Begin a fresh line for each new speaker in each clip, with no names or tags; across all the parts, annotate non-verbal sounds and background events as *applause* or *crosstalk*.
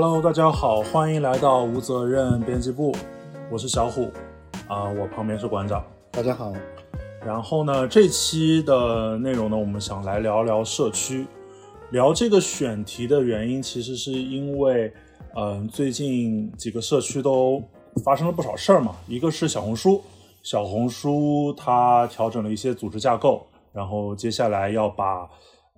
Hello，大家好，欢迎来到无责任编辑部，我是小虎，啊、我旁边是馆长。
大家好，
然后呢，这期的内容呢，我们想来聊聊社区。聊这个选题的原因，其实是因为，嗯、最近几个社区都发生了不少事儿嘛。一个是小红书，小红书它调整了一些组织架构，然后接下来要把，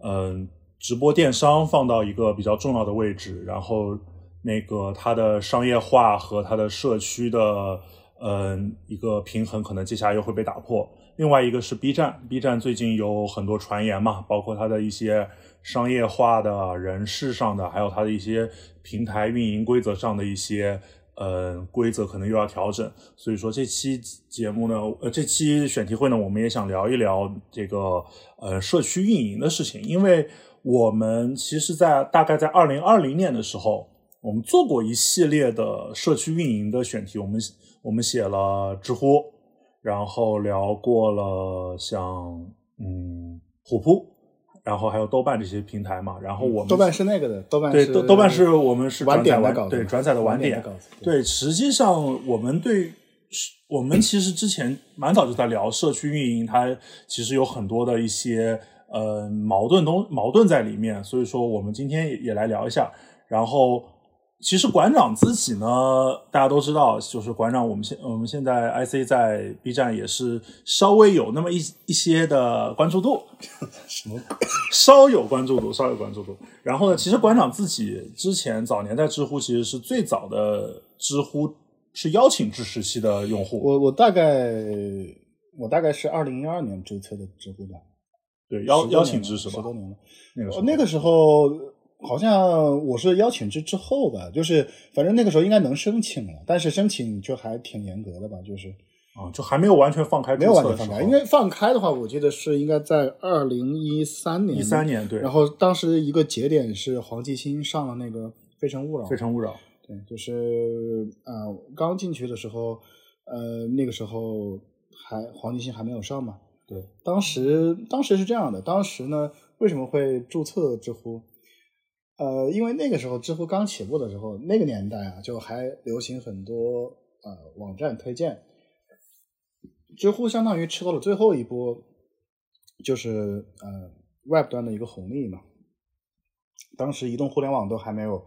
嗯、直播电商放到一个比较重要的位置，然后那个它的商业化和它的社区的，嗯、一个平衡可能接下来又会被打破。另外一个是 B 站，B 站最近有很多传言嘛，包括它的一些商业化的、人事上的，还有它的一些平台运营规则上的一些呃规则可能又要调整。所以说这期节目呢，呃，这期选题会呢，我们也想聊一聊这个呃社区运营的事情，因为我们其实，在大概在二零二零年的时候，我们做过一系列的社区运营的选题，我们我们写了知乎。然后聊过了像嗯虎扑，然后还有豆瓣这些平台嘛。然后我们
豆瓣是那个的，豆瓣
对
是
豆豆瓣是我们是
晚
转载
点的稿子，
对转载的晚点
点的稿子，对
对，实际上我们对，我们其实之前蛮早就在聊社区运营，它其实有很多的一些呃矛盾东矛盾在里面，所以说我们今天也也来聊一下。然后，其实馆长自己呢，大家都知道，就是馆长，我们现我们现在 IC 在 B 站也是稍微有那么一一些的关注度，
什么？
稍有关注度，稍有关注度。然后呢，其实馆长自己之前早年在知乎其实是最早的知乎是邀请制时期的用户，
我我大概我大概是二零一二年注册的知乎吧，
对邀邀请制是吧
十多？年了。
那个时候
哦那个时候好像我是邀请制之后吧，就是反正那个时候应该能申请了，但是申请就还挺严格的吧，就是
啊，就还没有完全放开，
没有完全放开，因为放开的话，我记得是应该在二零一三年，
一三年对，
然后当时一个节点是黄继新上了那个《非诚勿扰》，
非诚勿扰，
对，就是呃，刚进去的时候，呃，那个时候还黄继新还没有上嘛。
对，
当时当时是这样的，当时呢，为什么会注册知乎？呃，因为那个时候知乎刚起步的时候，那个年代啊，就还流行很多呃网站推荐。知乎相当于吃到了最后一波，就是呃 Web 端的一个红利嘛。当时移动互联网都还没有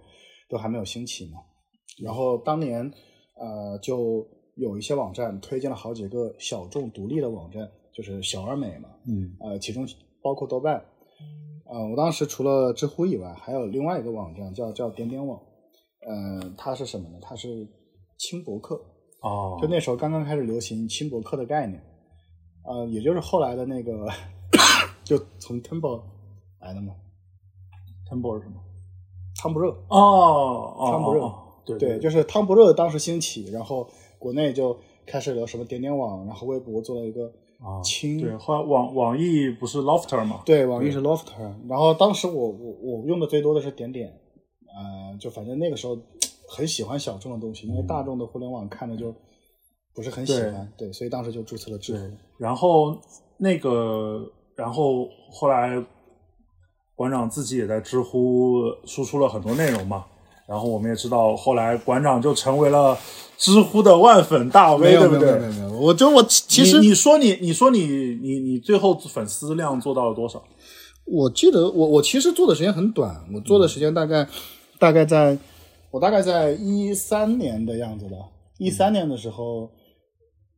都还没有兴起嘛，然后当年呃就有一些网站推荐了好几个小众独立的网站，就是小而美嘛，
嗯。
呃，其中包括豆瓣。呃，我当时除了知乎以外，还有另外一个网站叫叫点点网，呃，它是什么呢？它是轻博客，
哦，
就那时候刚刚开始流行轻博客的概念，呃，也就是后来的那个就从 Tumblr 来的嘛。
Tumblr 是什么？
汤不热，
哦哦，
汤不热
哦对
对，就是汤不热当时兴起，然后国内就开始有什么点点网，然后微博做了一个
啊，
轻，
对，后来网网易不是 Lofter 嘛？
对，网易是 Lofter，然后当时我我我用的最多的是点点，呃，就反正那个时候很喜欢小众的东西，因为大众的互联网看着就不是很喜欢，对，所以当时就注册了知
对
乎。，
然后那个，然后后来馆长自己也在知乎输出了很多内容嘛。然后我们也知道，后来馆长就成为了知乎的万粉大 V，对不对？
没有没有，我就我其实
你你说你你说你你你最后粉丝量做到了多少？
我记得我我其实做的时间很短，我做的时间大概、大概在我大概在一三年的样子吧，一三年的时候、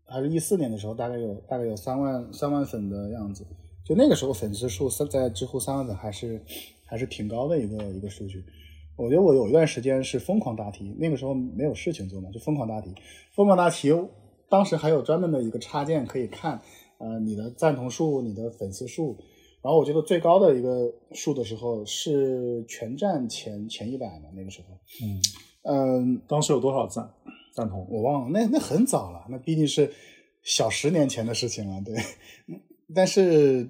还是一四年的时候，大概有大概有三万三万粉的样子，就那个时候粉丝数三在知乎三万粉还是还是挺高的一个一个数据。我觉得我有一段时间是疯狂答题，那个时候没有事情做嘛，就疯狂答题。疯狂答题，当时还有专门的一个插件可以看，呃，你的赞同数、你的粉丝数。然后我觉得最高的一个数的时候是全站前前一百嘛，那个时候。
嗯，
嗯，
当时有多少赞赞同？
我忘了，那那很早了，那毕竟是小十年前的事情了，对。*laughs* 但是，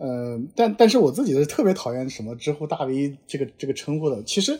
呃，但但是我自己是特别讨厌什么知乎大 V 这个这个称呼的。其实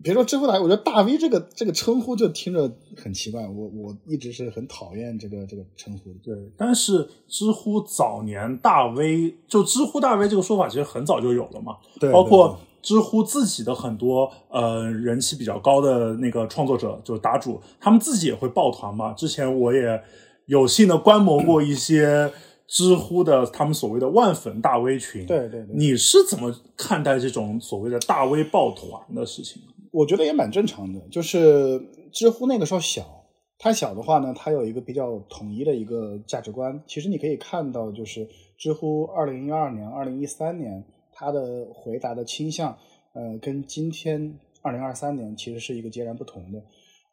别说知乎大 V，我觉得大 V 这个这个称呼就听着很奇怪，我我一直是很讨厌这个这个称呼的。
对，但是知乎早年大 V 就知乎大 V 这个说法其实很早就有了嘛，
对
包括知乎自己的很多呃人气比较高的那个创作者，就是答主，他们自己也会抱团嘛。之前我也有幸的观摩过一些知乎的他们所谓的万粉大 V 群。
对对对，
你是怎么看待这种所谓的大 V 抱团的事情？
我觉得也蛮正常的，就是知乎那个时候小，它小的话呢，它有一个比较统一的一个价值观。其实你可以看到，就是知乎二零一二年、二零一三年它的回答的倾向，呃，跟今天二零二三年其实是一个截然不同的。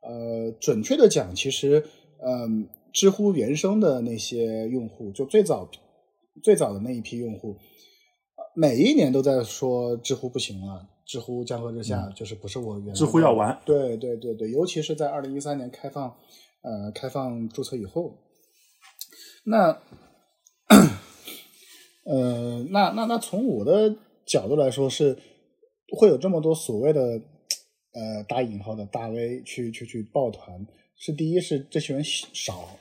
呃，准确的讲，其实，嗯、知乎原生的那些用户，就最早最早的那一批用户，呃每一年都在说知乎不行了，知乎江河日下，就是不是我原
知乎要完。
对对对对，尤其是在二零一三年开放呃开放注册以后，那呃那那那从我的角度来说是会有这么多所谓的呃打引号的大 V 去去去抱团，是第一是这群人少，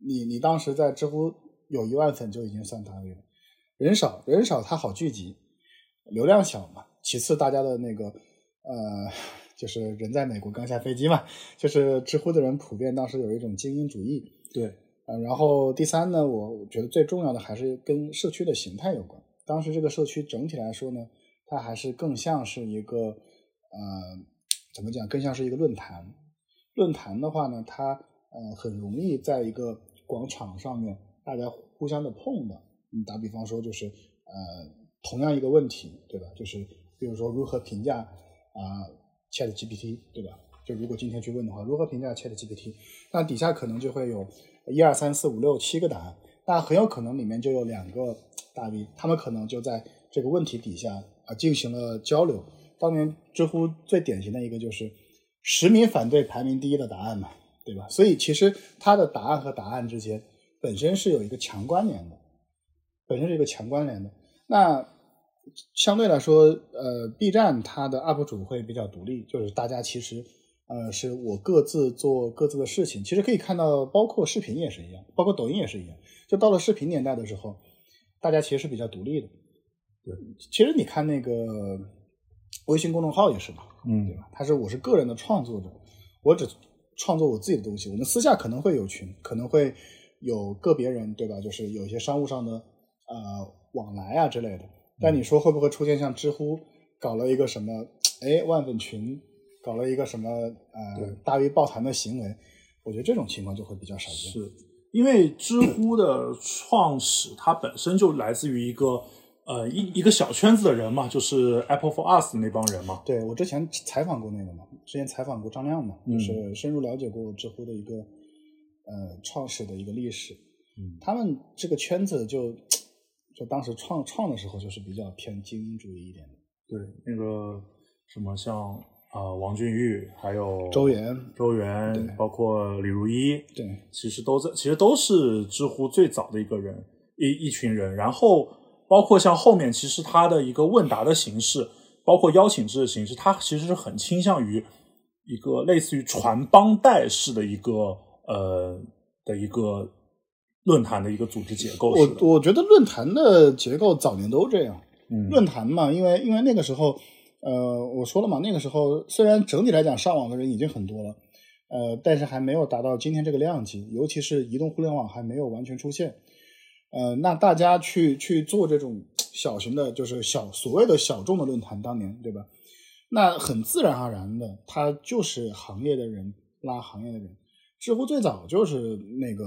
你你当时在知乎有一万粉就已经算大 V 了，人少人少它好聚集，流量小嘛。其次，大家的那个呃，就是人在美国刚下飞机嘛，就是知乎的人普遍当时有一种精英主义。
对，
呃，然后第三呢，我觉得最重要的还是跟社区的形态有关。当时这个社区整体来说呢，它还是更像是一个呃，怎么讲？更像是一个论坛。论坛的话呢，它呃很容易在一个广场上面大家互相的碰的。你打比方说，就是呃同样一个问题，对吧？就是比如说如何评价啊、Chat GPT，对吧？就如果今天去问的话，如何评价 Chat GPT，那底下可能就会有一二三四五六七个答案，那很有可能里面就有两个大 V，他们可能就在这个问题底下啊进行了交流。当年知乎最典型的一个就是实名反对排名第一的答案嘛，对吧？所以其实它的答案和答案之间本身是有一个强关联的，本身是一个强关联的。那相对来说，呃，B 站它的 UP 主会比较独立，就是大家其实，呃，是我各自做各自的事情。其实可以看到，包括视频也是一样，包括抖音也是一样。就到了视频年代的时候，大家其实是比较独立的。
对，
其实你看那个微信公众号也是嘛，
嗯
对吧？他是我是个人的创作者，我只创作我自己的东西。我们私下可能会有群，可能会有个别人，对吧？就是有一些商务上的呃往来啊之类的。但你说会不会出现像知乎搞了一个什么哎万粉群，搞了一个什么呃大 V 抱团的行为？我觉得这种情况就会比较少见。
是因为知乎的创始，它本身就来自于一个呃一一个小圈子的人嘛，就是 Apple for Us 那帮人嘛。
对我之前采访过那个嘛，之前采访过张亮嘛，
嗯
就是深入了解过知乎的一个呃创始的一个历史。
嗯
他们这个圈子就就当时创创的时候就是比较偏精英主义一点的。
对，那个什么像啊、呃王俊玉，还有
周岩
周源
对，
包括李如一，
对
其实都在，其实都是知乎最早的一个人，一一群人。然后包括像后面，其实它的一个问答的形式，包括邀请制的形式，它其实是很倾向于一个类似于传帮带式的一个呃的一个论坛的一个组织结构。
我我觉得论坛的结构早年都这样。
嗯
论坛嘛，因为因为那个时候，呃，我说了嘛，那个时候虽然整体来讲上网的人已经很多了，呃，但是还没有达到今天这个量级，尤其是移动互联网还没有完全出现。呃，那大家去去做这种小型的，就是小所谓的小众的论坛，当年对吧？那很自然而然的，他就是行业的人拉行业的人。知乎最早就是那个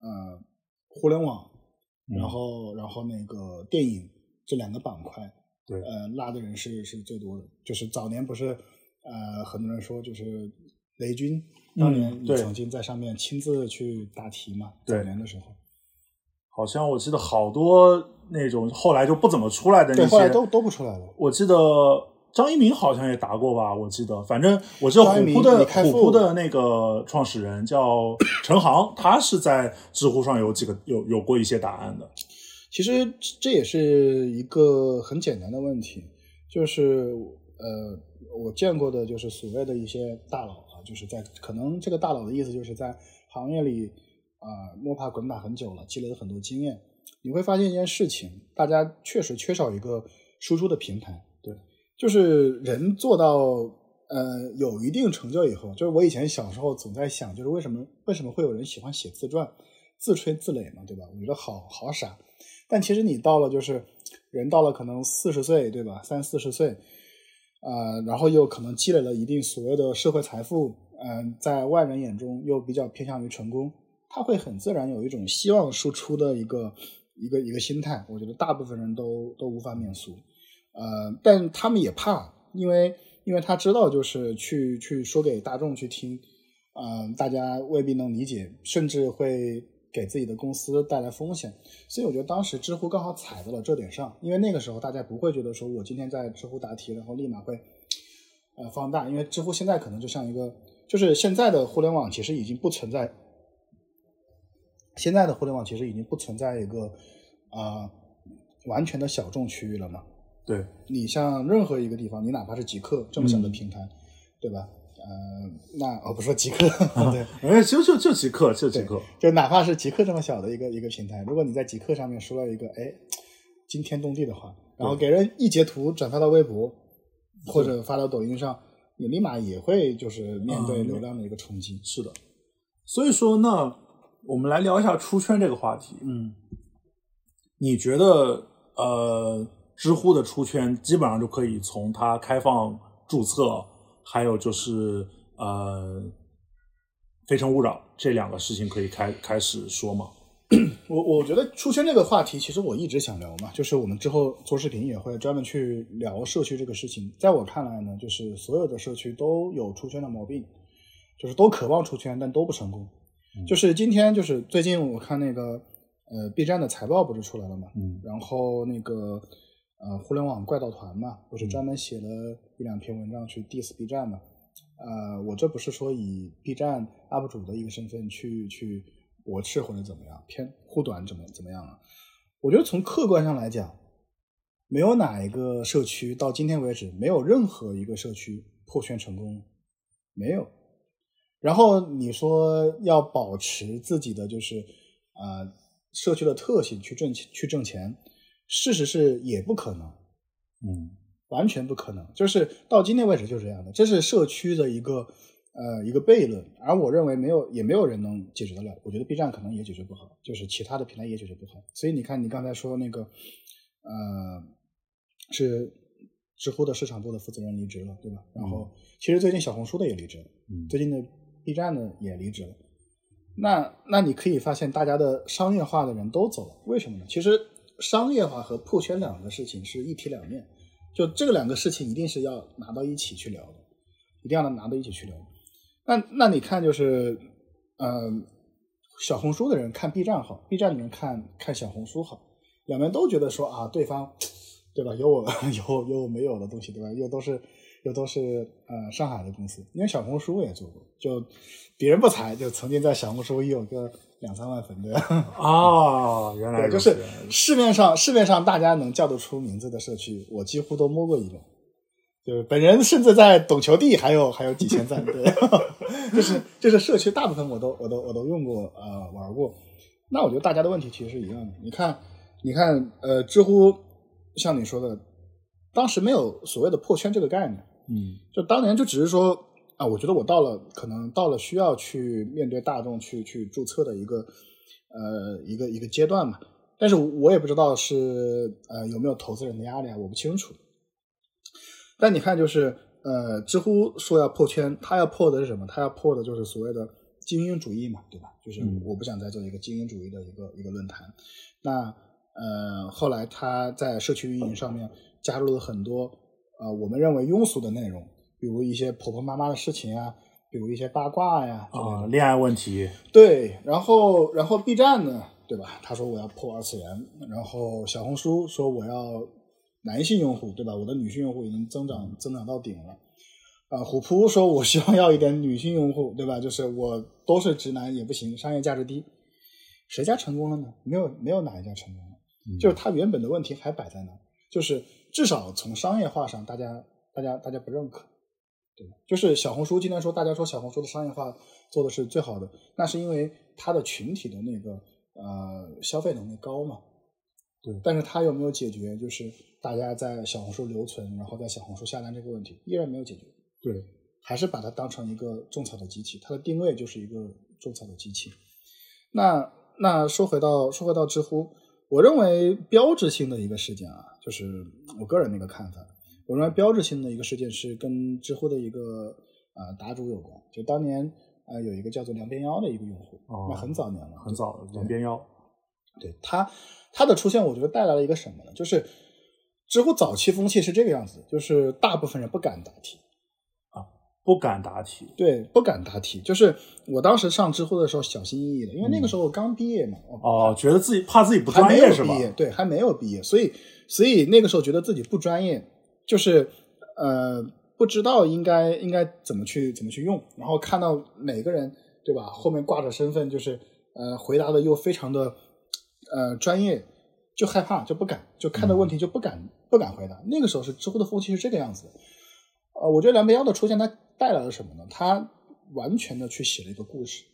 呃互联网，
嗯
然后然后那个电影这两个板块，
对
呃拉的人是是最多的。就是早年不是呃很多人说就是雷军当年
嗯对
曾经在上面亲自去答题嘛，
对
早年的时候。
好像我记得好多那种后来就不怎么出来的那
对，
些，
后来都都不出来了。
我记得张一鸣好像也答过吧，我记得，反正我知道虎扑的虎扑的那个创始人叫 *coughs* 陈航，他是在知乎上有几个有有过一些答案的。
其实这也是一个很简单的问题，就是呃，我见过的就是所谓的一些大佬啊，就是在可能这个大佬的意思就是在行业里啊、摸爬滚打很久了，积累了很多经验。你会发现一件事情，大家确实缺少一个输出的平台。
对，
就是人做到呃有一定成就以后，就是我以前小时候总在想，就是为什么为什么会有人喜欢写自传、自吹自擂嘛，对吧？我觉得好好傻。但其实你到了就是人到了可能四十岁，对吧？三四十岁，呃，然后又可能积累了一定所谓的社会财富，嗯、在外人眼中又比较偏向于成功，他会很自然有一种希望输出的一个一个一个心态。我觉得大部分人都都无法免俗，呃，但他们也怕，因为因为他知道就是去去说给大众去听，嗯、大家未必能理解，甚至会给自己的公司带来风险。所以我觉得当时知乎刚好踩在了这点上，因为那个时候大家不会觉得说我今天在知乎答题，然后立马会呃放大，因为知乎现在可能就像一个，就是现在的互联网其实已经不存在，现在的互联网其实已经不存在一个啊、呃完全的小众区域了嘛。
对，
你像任何一个地方，你哪怕是极客这么小的平台，对吧？呃，那哦，不说极客，对，
哎，就就就极客，就极客，
就哪怕是极客这么小的一个一个平台，如果你在极客上面说了一个哎惊天动地的话，然后给人一截图转发到微博或者发到抖音上，你立马也会就是面对流量的一个冲击。
是的。所以说，那我们来聊一下出圈这个话题。
嗯，
你觉得呃，知乎的出圈基本上就可以从它开放注册，还有就是呃，非诚勿扰这两个事情可以开开始说吗？*coughs*
我我觉得出圈这个话题，其实我一直想聊嘛，就是我们之后做视频也会专门去聊社区这个事情。在我看来呢，就是所有的社区都有出圈的毛病，就是都渴望出圈，但都不成功。就是今天，就是最近我看那个呃 B 站的财报不是出来了嘛，
嗯
然后那个呃互联网怪盗团嘛，不是专门写了一两篇文章去 diss B 站嘛？呃，我这不是说以 B 站 UP 主的一个身份去去驳斥或者怎么样，偏护短怎么怎么样啊？我觉得从客观上来讲，没有哪一个社区到今天为止，没有任何一个社区破圈成功，没有。然后你说要保持自己的就是呃社区的特性去挣钱去挣钱，事实是也不可能，
嗯
完全不可能。就是到今天为止就是这样的，这是社区的一个呃一个悖论，而我认为没有也没有人能解决得了。我觉得 B 站可能也解决不好，就是其他的平台也解决不好。所以你看，你刚才说那个呃是知乎的市场部的负责人离职了，对吧？然后其实最近小红书的也离职了。
嗯
最近的 B 站呢也离职了。那那你可以发现，大家的商业化的人都走了，为什么呢？其实商业化和破圈两个事情是一体两面，就这个两个事情一定是要拿到一起去聊的，一定要能拿到一起去聊。那那你看，就是呃，小红书的人看 B 站好，B 站的人看看小红书好，两边都觉得说啊，对方对吧？有我 *laughs* 有有我没有的东西，对吧？又都是又都是呃上海的公司，因为小红书我也做过，就别人不才，就曾经在小红书也有个两三万粉的，*laughs*
哦，原来
对，就是市面上市面上大家能叫得出名字的社区，我几乎都摸过一遍。就是本人甚至在懂球帝还有还有几千赞，对，*laughs* 就是就是社区大部分我都我都我都用过呃玩过。那我觉得大家的问题其实是一样的。你看你看呃知乎像你说的，当时没有所谓的破圈这个概念，
嗯
就当年就只是说啊，我觉得我到了可能到了需要去面对大众去去注册的一个呃一个一个阶段嘛。但是我也不知道是呃有没有投资人的压力啊，我不清楚。但你看，就是呃，知乎说要破圈，他要破的是什么？他要破的就是所谓的精英主义嘛，对吧？就是
嗯
我不想再做一个精英主义的一个一个论坛。那呃，后来他在社区运营上面加入了很多呃我们认为庸俗的内容，比如一些婆婆妈妈的事情啊，比如一些八卦呀
啊，恋爱问题，
对，然后然后 B 站呢，对吧？他说我要破二次元，然后小红书说我要男性用户，对吧？我的女性用户已经增长增长到顶了。啊、虎扑说我希望要一点女性用户，对吧？就是我都是直男也不行，商业价值低。谁家成功了呢？没有，没有哪一家成功了。就是他原本的问题还摆在那儿，就是至少从商业化上，大家大家大家不认可。对，就是小红书今天说大家说小红书的商业化做的是最好的，那是因为它的群体的那个呃消费能力高嘛。
对
但是它有没有解决就是大家在小红书留存，然后在小红书下单这个问题，依然没有解决。
对，
还是把它当成一个种草的机器，它的定位就是一个种草的机器。那那说回到说回到知乎，我认为标志性的一个事件啊，就是我个人的一个看法，我认为标志性的一个事件是跟知乎的一个呃答主有关。就当年呃有一个叫做梁边妖的一个用户，
哦
那很早年了，
很早了，两边腰。
对他他的出现，我觉得带来了一个什么呢？就是知乎早期风气是这个样子，就是大部分人不敢答题。
不敢答题，
对，不敢答题。就是我当时上知乎的时候小心翼翼的，因为那个时候我刚毕业嘛，
哦，觉得自己怕自己不专业是吧
对，还没有毕业，所以所以那个时候觉得自己不专业，就是呃不知道应该应该怎么去怎么去用，然后看到每个人对吧后面挂着身份，就是呃回答的又非常的呃专业，就害怕就不敢，就看到问题就不敢、不敢回答。那个时候是知乎的风气是这个样子的，呃，我觉得梁边妖的出现，它带来了什么呢？他完全的去写了一个故事，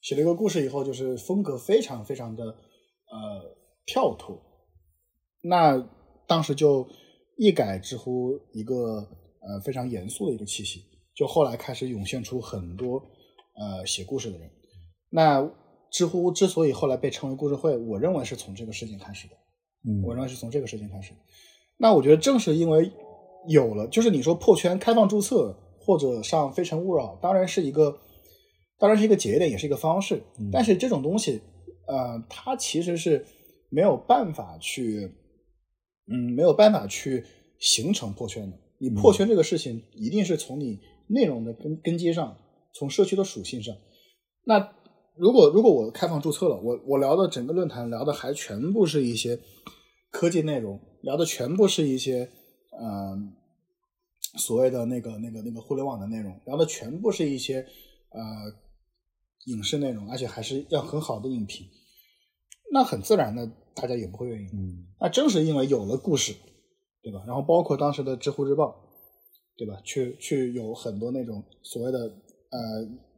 写了一个故事以后，就是风格非常非常的呃跳脱。那当时就一改知乎一个呃非常严肃的一个气息，就后来开始涌现出很多呃写故事的人。那知乎之所以后来被称为故事会，我认为是从这个事情开始的。
嗯
我认为是从这个事情开始的。那我觉得正是因为有了，就是你说破圈、开放注册或者上《非诚勿扰》，当然是一个，当然是一个节点，也是一个方式。
嗯
但是这种东西，呃，它其实是没有办法去，嗯，没有办法去形成破圈的。你破圈这个事情，一定是从你内容的根根基上，从社区的属性上。那如果如果我开放注册了，我我聊的整个论坛聊的还全部是一些科技内容，聊的全部是一些嗯、呃所谓的那个那个那个互联网的内容，聊的全部是一些呃影视内容，而且还是要很好的影评，那很自然的大家也不会愿意。
嗯
那正是因为有了故事，对吧？然后包括当时的知乎日报，对吧？去去有很多那种所谓的呃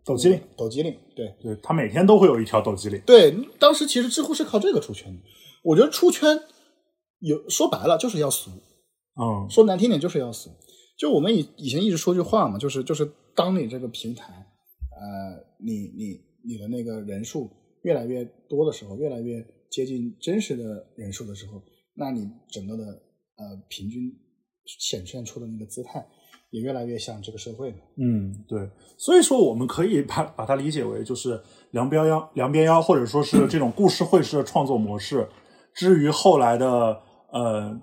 抖机灵，
抖机灵，对
对他每天都会有一条抖机灵。
对。当时其实知乎是靠这个出圈的。我觉得出圈有说白了就是要俗，
嗯
说难听点就是要俗。就我们以以前一直说句话嘛，就是就是当你这个平台，呃，你你你的那个人数越来越多的时候，越来越接近真实的人数的时候，那你整个的呃平均显现出的那个姿态也越来越像这个社会嘛。
嗯，对，所以说我们可以把把它理解为就是梁边妖、梁边妖，或者说是这种故事会式的创作模式。至于后来的呃，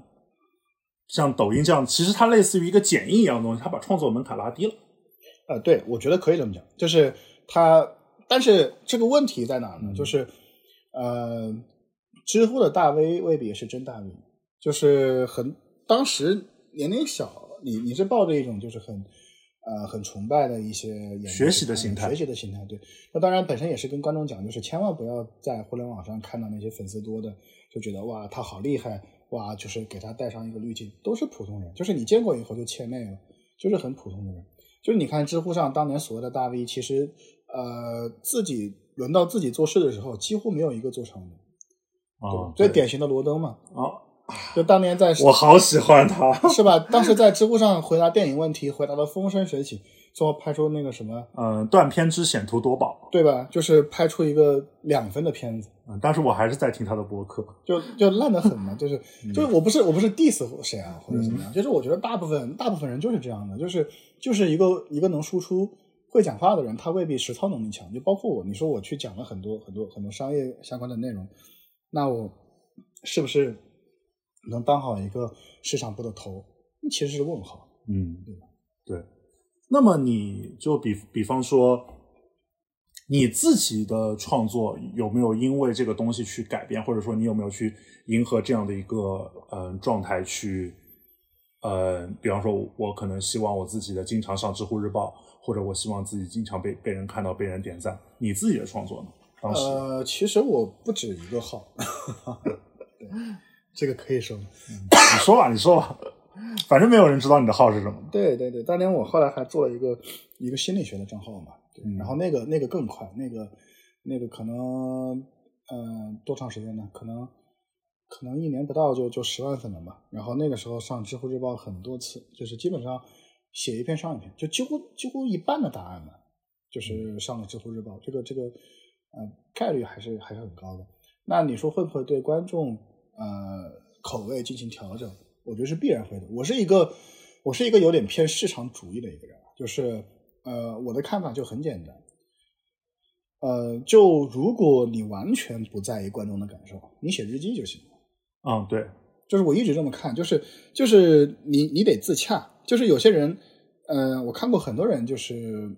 像抖音这样，其实它类似于一个剪映一样的东西，它把创作门槛拉低了。
呃，对，我觉得可以这么讲，就是它，但是这个问题在哪呢？
嗯
就是呃，知乎的大 V 未必是真大 V，就是很当时年龄小，你你是抱着一种就是很呃很崇拜的一些
学习的心态
学习的心态，对。那当然本身也是跟观众讲，就是千万不要在互联网上看到那些粉丝多的，就觉得哇他好厉害，哇就是给他带上一个滤镜，都是普通人，就是你见过以后就切内了，就是很普通的人。就是你看知乎上当年所谓的大 V，其实呃自己轮到自己做事的时候，几乎没有一个做成的，
啊，对
最典型的罗登嘛，
啊，
就当年在
我好喜欢他。
是吧？当时在知乎上回答电影问题，回答的风生水起，最后拍出那个什么，
嗯，断片之险途夺宝。
对吧？就是拍出一个两分的片子，
嗯，但是我还是在听他的播客。
就就烂得很嘛。就是
嗯
就是我不是我不是 diss 谁啊或者怎么样，就是我觉得大部分大部分人就是这样的，就是就是一个一个能输出会讲话的人，他未必实操能力强。就包括我，你说我去讲了很多很多很多商业相关的内容，那我是不是能当好一个市场部的头？其实是问号。
嗯
对吧，
对。那么你就比比方说，你自己的创作有没有因为这个东西去改变，或者说你有没有去迎合这样的一个呃状态去呃，比方说我可能希望我自己的经常上知乎日报，或者我希望自己经常被被人看到、被人点赞。你自己的创作呢？当时、
呃，其实我不止一个号，对，*laughs* 这个可以说吗。
你说吧，你说吧。反正没有人知道你的号是什么。
对对对，当年我后来还做了一个一个心理学的账号嘛，对
嗯
然后那个那个更快，那个那个可能嗯、多长时间呢？可能可能一年不到就就十万粉了吧。然后那个时候上知乎日报很多次，就是基本上写一篇上一篇，就几乎几乎一半的答案嘛，就是上了知乎日报，这个这个呃概率还是还是很高的。那你说会不会对观众呃口味进行调整？我觉得是必然会的。我是一个我是一个有点偏市场主义的一个人，就是呃我的看法就很简单，呃就如果你完全不在意观众的感受，你写日记就行了。
嗯，对，
就是我一直这么看，就是就是你你得自洽，就是有些人，嗯、我看过很多人就是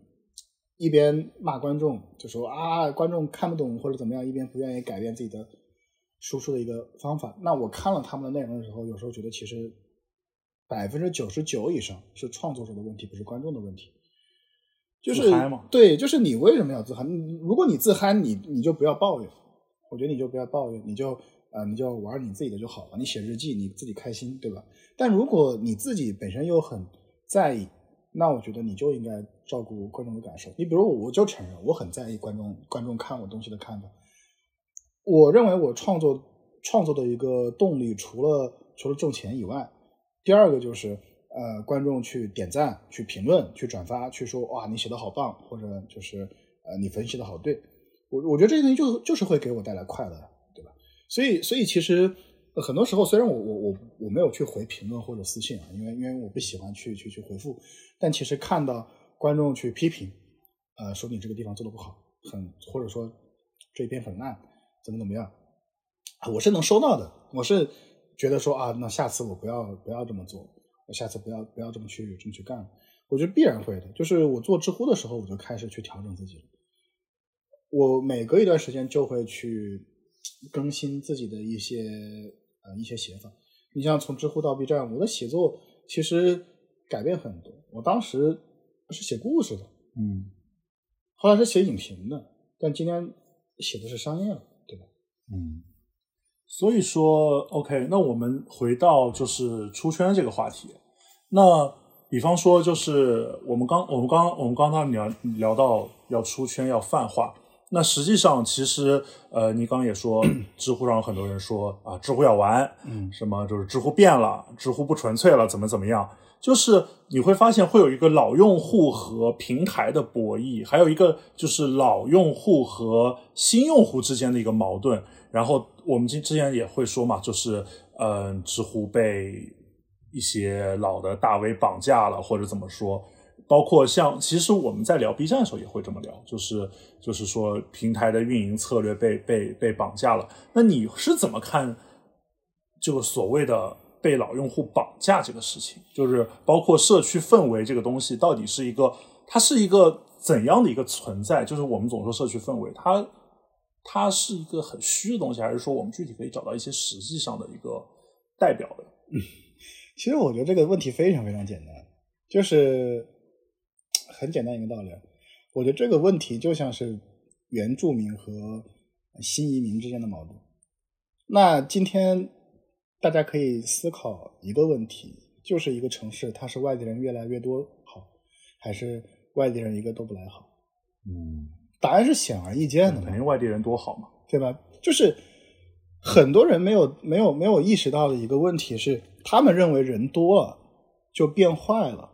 一边骂观众，就说啊观众看不懂或者怎么样，一边不愿意改变自己的输出的一个方法。那我看了他们的内容的时候，有时候觉得其实百分之九十九以上是创作者的问题，不是观众的问题。就是对，就是你为什么要自嗨？如果你自嗨，你你就不要抱怨。我觉得你就不要抱怨，你就呃你就玩你自己的就好了。你写日记，你自己开心，对吧？但如果你自己本身又很在意，那我觉得你就应该照顾观众的感受。你比如我就承认我很在意观众观众看我东西的看法。我认为我创作创作的一个动力，除了除了挣钱以外，第二个就是呃观众去点赞、去评论、去转发、去说哇你写的好棒，或者就是呃你分析的好对。我我觉得这些东西就就是会给我带来快乐，对吧？所以所以其实很多时候，虽然我我我我没有去回评论或者私信啊，因为因为我不喜欢去去去回复，但其实看到观众去批评，呃，说你这个地方做的不好，很或者说这边很烂，怎么怎么样，啊我是能收到的，我是觉得说啊，那下次我不要不要这么做，我下次不要不要这么去这么去干，我觉得必然会的。就是我做知乎的时候，我就开始去调整自己了。我每隔一段时间就会去更新自己的一些呃一些写法。你像从知乎到 B 站，我的写作其实改变很多。我当时是写故事的，
嗯
后来是写影评的，但今天写的是商业了？
嗯。所以说，OK，那我们回到就是出圈这个话题。那比方说，就是我们刚我们刚我们刚刚聊聊到要出圈要泛化，那实际上其实呃，你刚刚也说，知乎上有很多人说啊，知乎要完，
嗯
什么就是知乎变了，知乎不纯粹了，怎么怎么样？就是你会发现会有一个老用户和平台的博弈，还有一个就是老用户和新用户之间的一个矛盾。然后我们之之前也会说嘛，就是嗯、知乎被一些老的大 V 绑架了，或者怎么说。包括像，其实我们在聊 B 站的时候也会这么聊，就是就是说平台的运营策略被被被绑架了。那你是怎么看这个所谓的被老用户绑架这个事情？就是包括社区氛围这个东西，到底是一个它是一个怎样的一个存在？就是我们总说社区氛围，它它是一个很虚的东西，还是说我们具体可以找到一些实际上的一个代表的？*laughs*
其实我觉得这个问题非常非常简单，就是 *tsk* 很简单一个道理。我觉得这个问题就像是原住民和新移民之间的矛盾。那今天大家可以思考一个问题，就是一个城市它是外地人越来越多好，还是外地人一个都不来好？
嗯，
答案是显而易见的
肯。定外地人多好嘛。
对吧？就是很多人没有没有没有意识到的一个问题是，他们认为人多了就变坏了，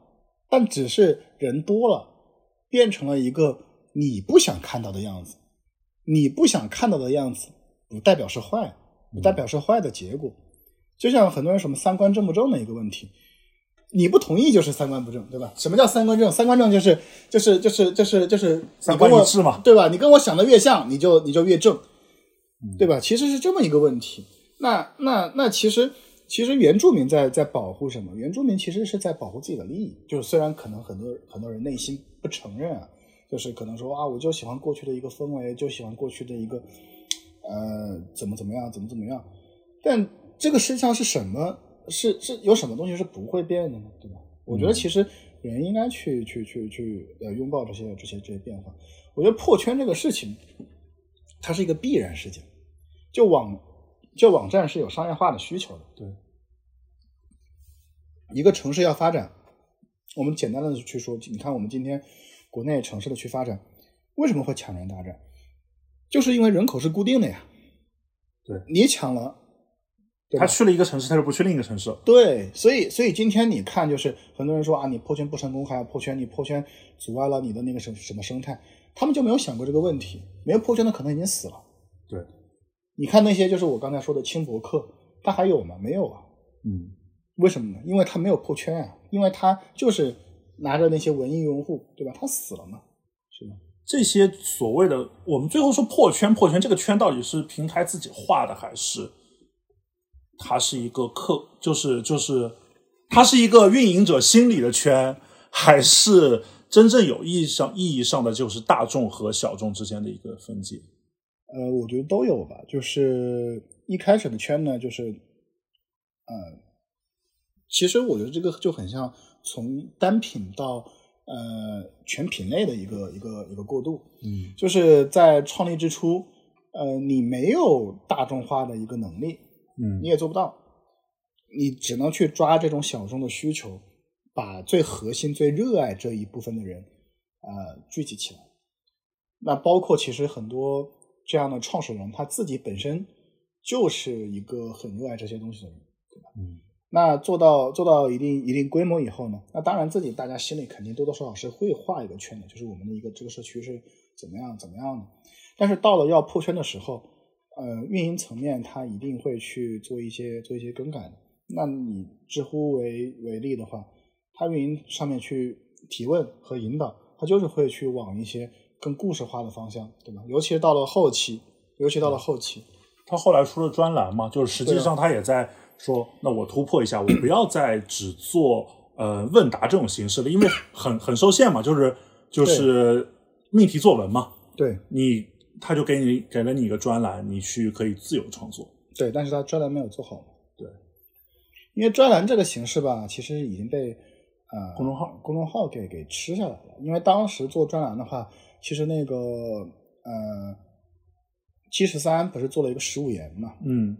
但只是人多了变成了一个你不想看到的样子，你不想看到的样子，不代表是坏，不代表是坏的结果。就像很多人什么三观正不正的一个问题，你不同意就是三观不正，对吧？什么叫三观正？三观正就是就是就是就是就是
三观
你跟我
一致嘛
对吧？你跟我想的越像，你就你就越正，对吧？其实是这么一个问题。那那那其实其实原住民在在保护什么？原住民其实是在保护自己的利益。就是虽然可能很多很多人内心不承认啊，就是可能说啊，我就喜欢过去的一个氛围，就喜欢过去的一个呃怎么怎么样，怎么怎么样。但这个世界上是什么？是是有什么东西是不会变的呢？对吧？我觉得其实人应该去去去去呃拥抱这些这些这些变化。我觉得破圈这个事情，它是一个必然事件。就网就网站是有商业化的需求的，
对，
一个城市要发展，我们简单的去说，你看我们今天国内城市的去发展，为什么会抢人大战？就是因为人口是固定的呀。
对
你抢了，对
他去了一个城市，他就不去另一个城市。
对，所以所以今天你看，就是很多人说啊，你破圈不成功还要破圈，你破圈阻碍了你的那个什什么生态，他们就没有想过这个问题。没有破圈的可能已经死了。
对，
你看那些就是我刚才说的轻博客，他还有吗？没有啊。
嗯，
为什么呢？因为他没有破圈啊，因为他就是拿着那些文艺用户，对吧？他死了嘛，是吧？
这些所谓的我们最后说破圈，破圈这个圈到底是平台自己画的，还是它是一个客，就是就是它是一个运营者心理的圈，还是真正有意义上意义上的就是大众和小众之间的一个分界？
呃，我觉得都有吧。就是一开始的圈呢，就是，呃，其实我觉得这个就很像从单品到呃全品类的一个一个一个过渡。
嗯
就是在创立之初，呃，你没有大众化的一个能力，
嗯
你也做不到，你只能去抓这种小众的需求，把最核心、最热爱这一部分的人，呃，聚集起来。那包括其实很多这样的创始人，他自己本身就是一个很热爱这些东西的人。
对吧嗯
那做到做到一定一定规模以后呢，那当然自己大家心里肯定多多少少是会画一个圈的，就是我们的一个这个社区是怎么样怎么样的。但是到了要破圈的时候，呃，运营层面它一定会去做一些做一些更改的。那你知乎为为例的话，它运营上面去提问和引导，它就是会去往一些更故事化的方向，对吧？尤其是到了后期，尤其到了后期，
他后来出了专栏嘛，就是实际上他也在说，那我突破一下，我不要再只做呃问答这种形式了，因为很很受限嘛，就是就是命题作文嘛，
对
你他就给你给了你一个专栏，你去可以自由创作。
对，但是他专栏没有做好嘛。
对，
因为专栏这个形式吧，其实已经被呃
公众号
公众号给给吃下来了。因为当时做专栏的话，其实那个呃七十三不是做了一个十五言嘛，
嗯，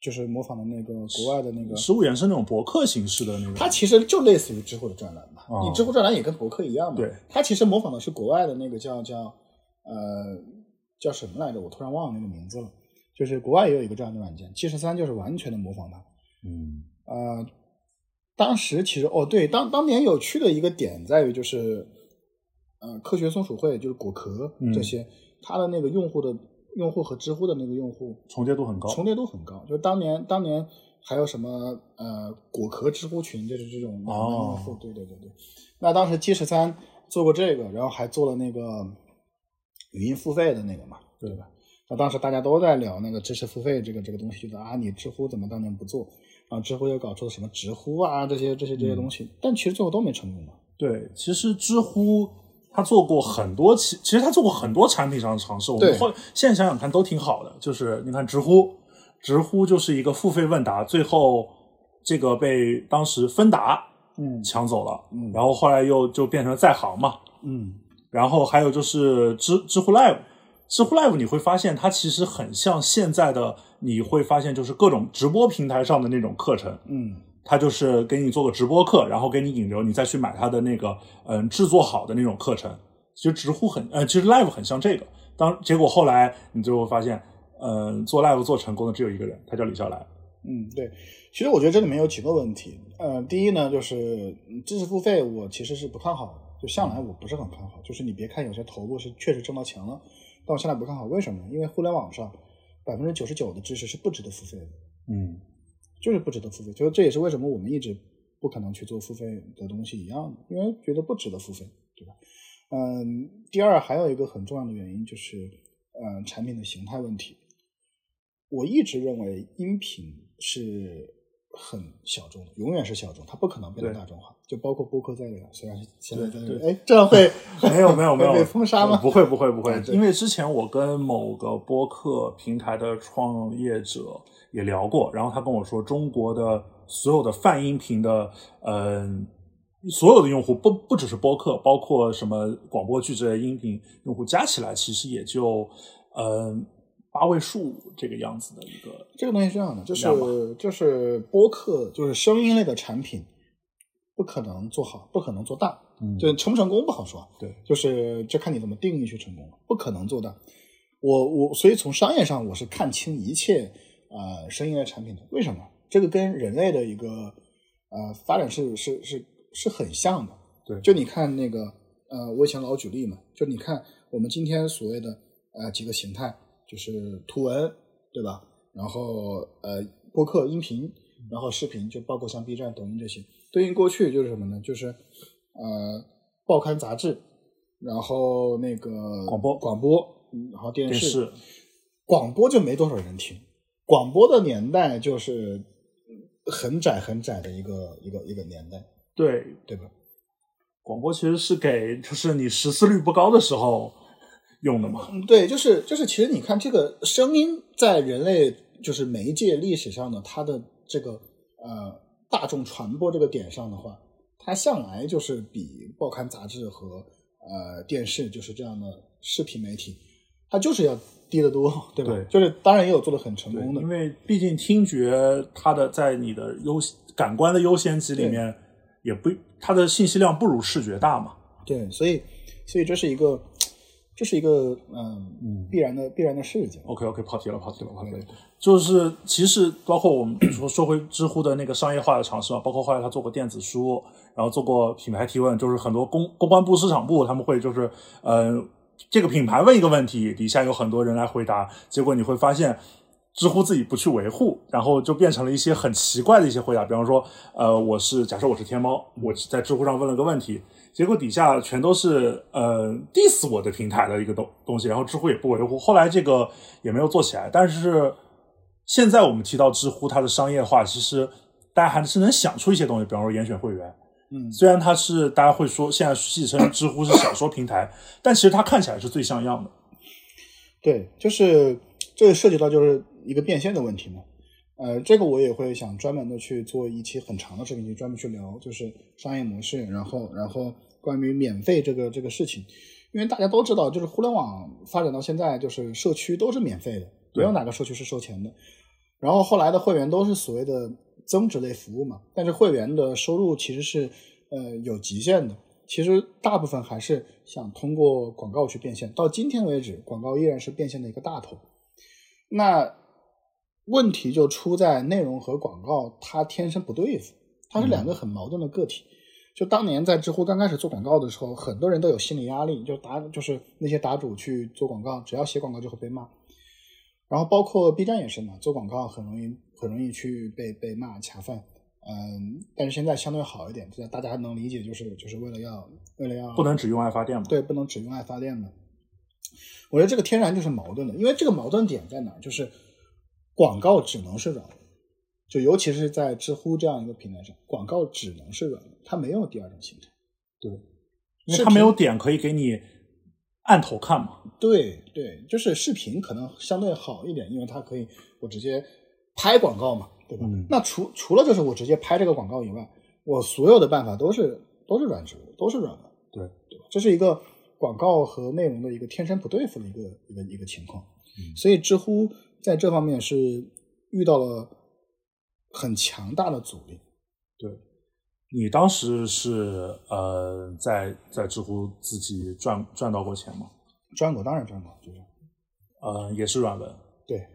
就是模仿的那个国外的那个，
十五言是那种博客形式的那种，
它其实就类似于知乎的专栏嘛。
哦
你知乎专栏也跟博客一样嘛。
对，
它其实模仿的是国外的那个叫叫呃叫什么来着？我突然忘了那个名字了。就是国外也有一个这样的软件，七十三就是完全的模仿它。
嗯
呃，当时其实哦，对，当当年有趣的一个点在于，就是呃，科学松鼠会就是果壳
嗯
这些，它的那个用户的用户和知乎的那个用户
重叠度很高。
重叠度很高。就当年当年还有什么呃果壳知乎群，就是这种
哦
用户，对对对对。那当时 G 十三做过这个，然后还做了那个语音付费的那个嘛，对吧？那当时大家都在聊那个知识付费这个这个东西，觉得啊，你知乎怎么当年不做？啊，知乎又搞出了什么知乎啊这些这些这些东西，但其实最后都没成功嘛。
对，其实知乎他做过很多其，其实他做过很多产品上的尝试。我们
对
后现在想想看都挺好的。就是你看知乎，知乎就是一个付费问答，最后这个被当时芬达
嗯
抢走了，
嗯
然后后来又就变成在行嘛。
嗯，
然后还有就是知知乎 Live，知乎 Live 你会发现它其实很像现在的，你会发现就是各种直播平台上的那种课程。
嗯
它就是给你做个直播课，然后给你引流，你再去买它的那个嗯制作好的那种课程。其实知乎很呃，其实 Live 很像这个。当结果后来你最后发现，嗯，做 Live 做成功的只有一个人，他叫李笑来。
嗯，对。其实我觉得这里面有几个问题。呃，第一呢，就是嗯知识付费，我其实是不看好的，就向来我不是很看好。就是你别看有些头部是确实挣到钱了，但我向来不看好。为什么呢？因为互联网上百分之九十九的知识是不值得付费的。
嗯
就是不值得付费，就是这也是为什么我们一直不可能去做付费的东西一样的，因为觉得不值得付费，对吧？嗯，第二还有一个很重要的原因就是，嗯，产品的形态问题。我一直认为音频是很小众的，永远是小众，它不可能变得大众化，就包括播客在内，虽然现在在
对
哎，这样会 *laughs*
没有没有没有
被封杀吗？
不会不会不会因为之前我跟某个播客平台的创业者也聊过，然后他跟我说，中国的所有的泛音频的嗯。所有的用户不不只是播客，包括什么广播剧之类的音频用户加起来，其实也就嗯八位数这个样子的一个。
这个东西是这样的，就是就是播客，就是声音类的产品，不可能做好，不可能做大，
嗯
就成不成功不好说，
对，
就是就看你怎么定义去成功了，不可能做大。我我所以从商业上我是看清一切呃声音类产品的，为什么？这个跟人类的一个呃发展是是是是很像的。
对
就你看那个呃，我以前老举例嘛，就你看我们今天所谓的呃几个形态，就是图文，对吧？然后呃播客、音频，然后视频，就包括像 B 站、抖音这些。对应过去就是什么呢？就是呃报刊、杂志，然后那个
广播
广播，嗯然后电视。
电视，
广播就没多少人听，广播的年代就是很窄很窄的一个一个一个年代，
对，
对吧？
广播其实是给就是你识字率不高的时候用的嘛。
嗯，对，就是就是，其实你看这个声音在人类就是媒介历史上呢，它的这个呃大众传播这个点上的话，它向来就是比报刊杂志和呃电视就是这样的视频媒体，它就是要低得多，对吧？
对
就是当然也有做的很成，功的
因，为毕竟听觉它的在你的优感官的优先级里面，也不它的信息量不如视觉大嘛。
对，所以所以这是一个这是一个嗯必然的必然的事情。
OK OK，跑题了，跑题了，跑题了。就是其实包括我们说说回知乎的那个商业化的尝试嘛，包括后来他做过电子书，然后做过品牌提问，就是很多公公关部、市场部他们会就是呃这个品牌问一个问题，底下有很多人来回答，结果你会发现。知乎自己不去维护，然后就变成了一些很奇怪的一些回答，比方说，呃，我是假设我是天猫，我在知乎上问了个问题，结果底下全都是呃 diss 我的平台的一个东东西，然后知乎也不维护，后来这个也没有做起来。但是现在我们提到知乎它的商业化，其实大家还是能想出一些东西，比方说严选会员。
嗯
虽然它是大家会说现在戏称知乎是小说平台，但其实它看起来是最像样的。
对，就是这个涉及到就是一个变现的问题嘛。呃，这个我也会想专门的去做一期很长的视频，去专门去聊，就是商业模式，然后然后关于免费这个这个事情，因为大家都知道，就是互联网发展到现在，就是社区都是免费的，没有哪个社区是收钱的。然后后来的会员都是所谓的增值类服务嘛，但是会员的收入其实是呃有极限的，其实大部分还是想通过广告去变现。到今天为止，广告依然是变现的一个大头。那问题就出在内容和广告它天生不对付，它是两个很矛盾的个体。就当年在知乎刚开始做广告的时候，很多人都有心理压力，就打就是那些答主去做广告，只要写广告就会被骂。然后包括 B 站也是嘛，做广告很容易很容易去被被骂卡饭。嗯，但是现在相对好一点，这大家能理解，就是就是为了要为了要
不能只用爱发电嘛？
对，不能只用爱发电嘛。我觉得这个天然就是矛盾的，因为这个矛盾点在哪？就是广告只能是软文，就尤其是在知乎这样一个平台上，广告只能是软文，它没有第二种形态。
对，因为它没有点可以给你按头看嘛。
对对，就是视频可能相对好一点，因为它可以我直接拍广告嘛，对吧？
嗯
那除除了就是我直接拍这个广告以外，我所有的办法都是都是软植入，都是软文，
对
对吧？这是一个广告和内容的一个天生不对付的一个一个一个情况。
嗯
所以知乎在这方面是遇到了很强大的阻力。
对，你当时是呃在在知乎自己赚赚到过钱吗？
赚过，当然赚过，就是
呃，也是软文。
对，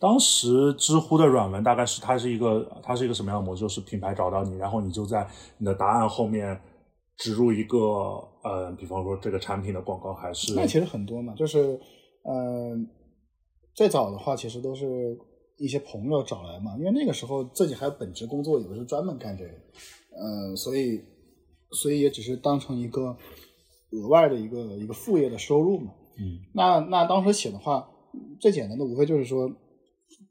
当时知乎的软文大概是它是一个它是一个什么样的模式？就是品牌找到你，然后你就在你的答案后面植入一个呃，比方说这个产品的广告，还是
那其实很多嘛，就是呃，最早的话其实都是一些朋友找来嘛，因为那个时候自己还有本职工作，有的是专门干这个，呃，所以所以也只是当成一个额外的一个一个副业的收入嘛。
嗯
那那当时写的话，最简单的无非就是说，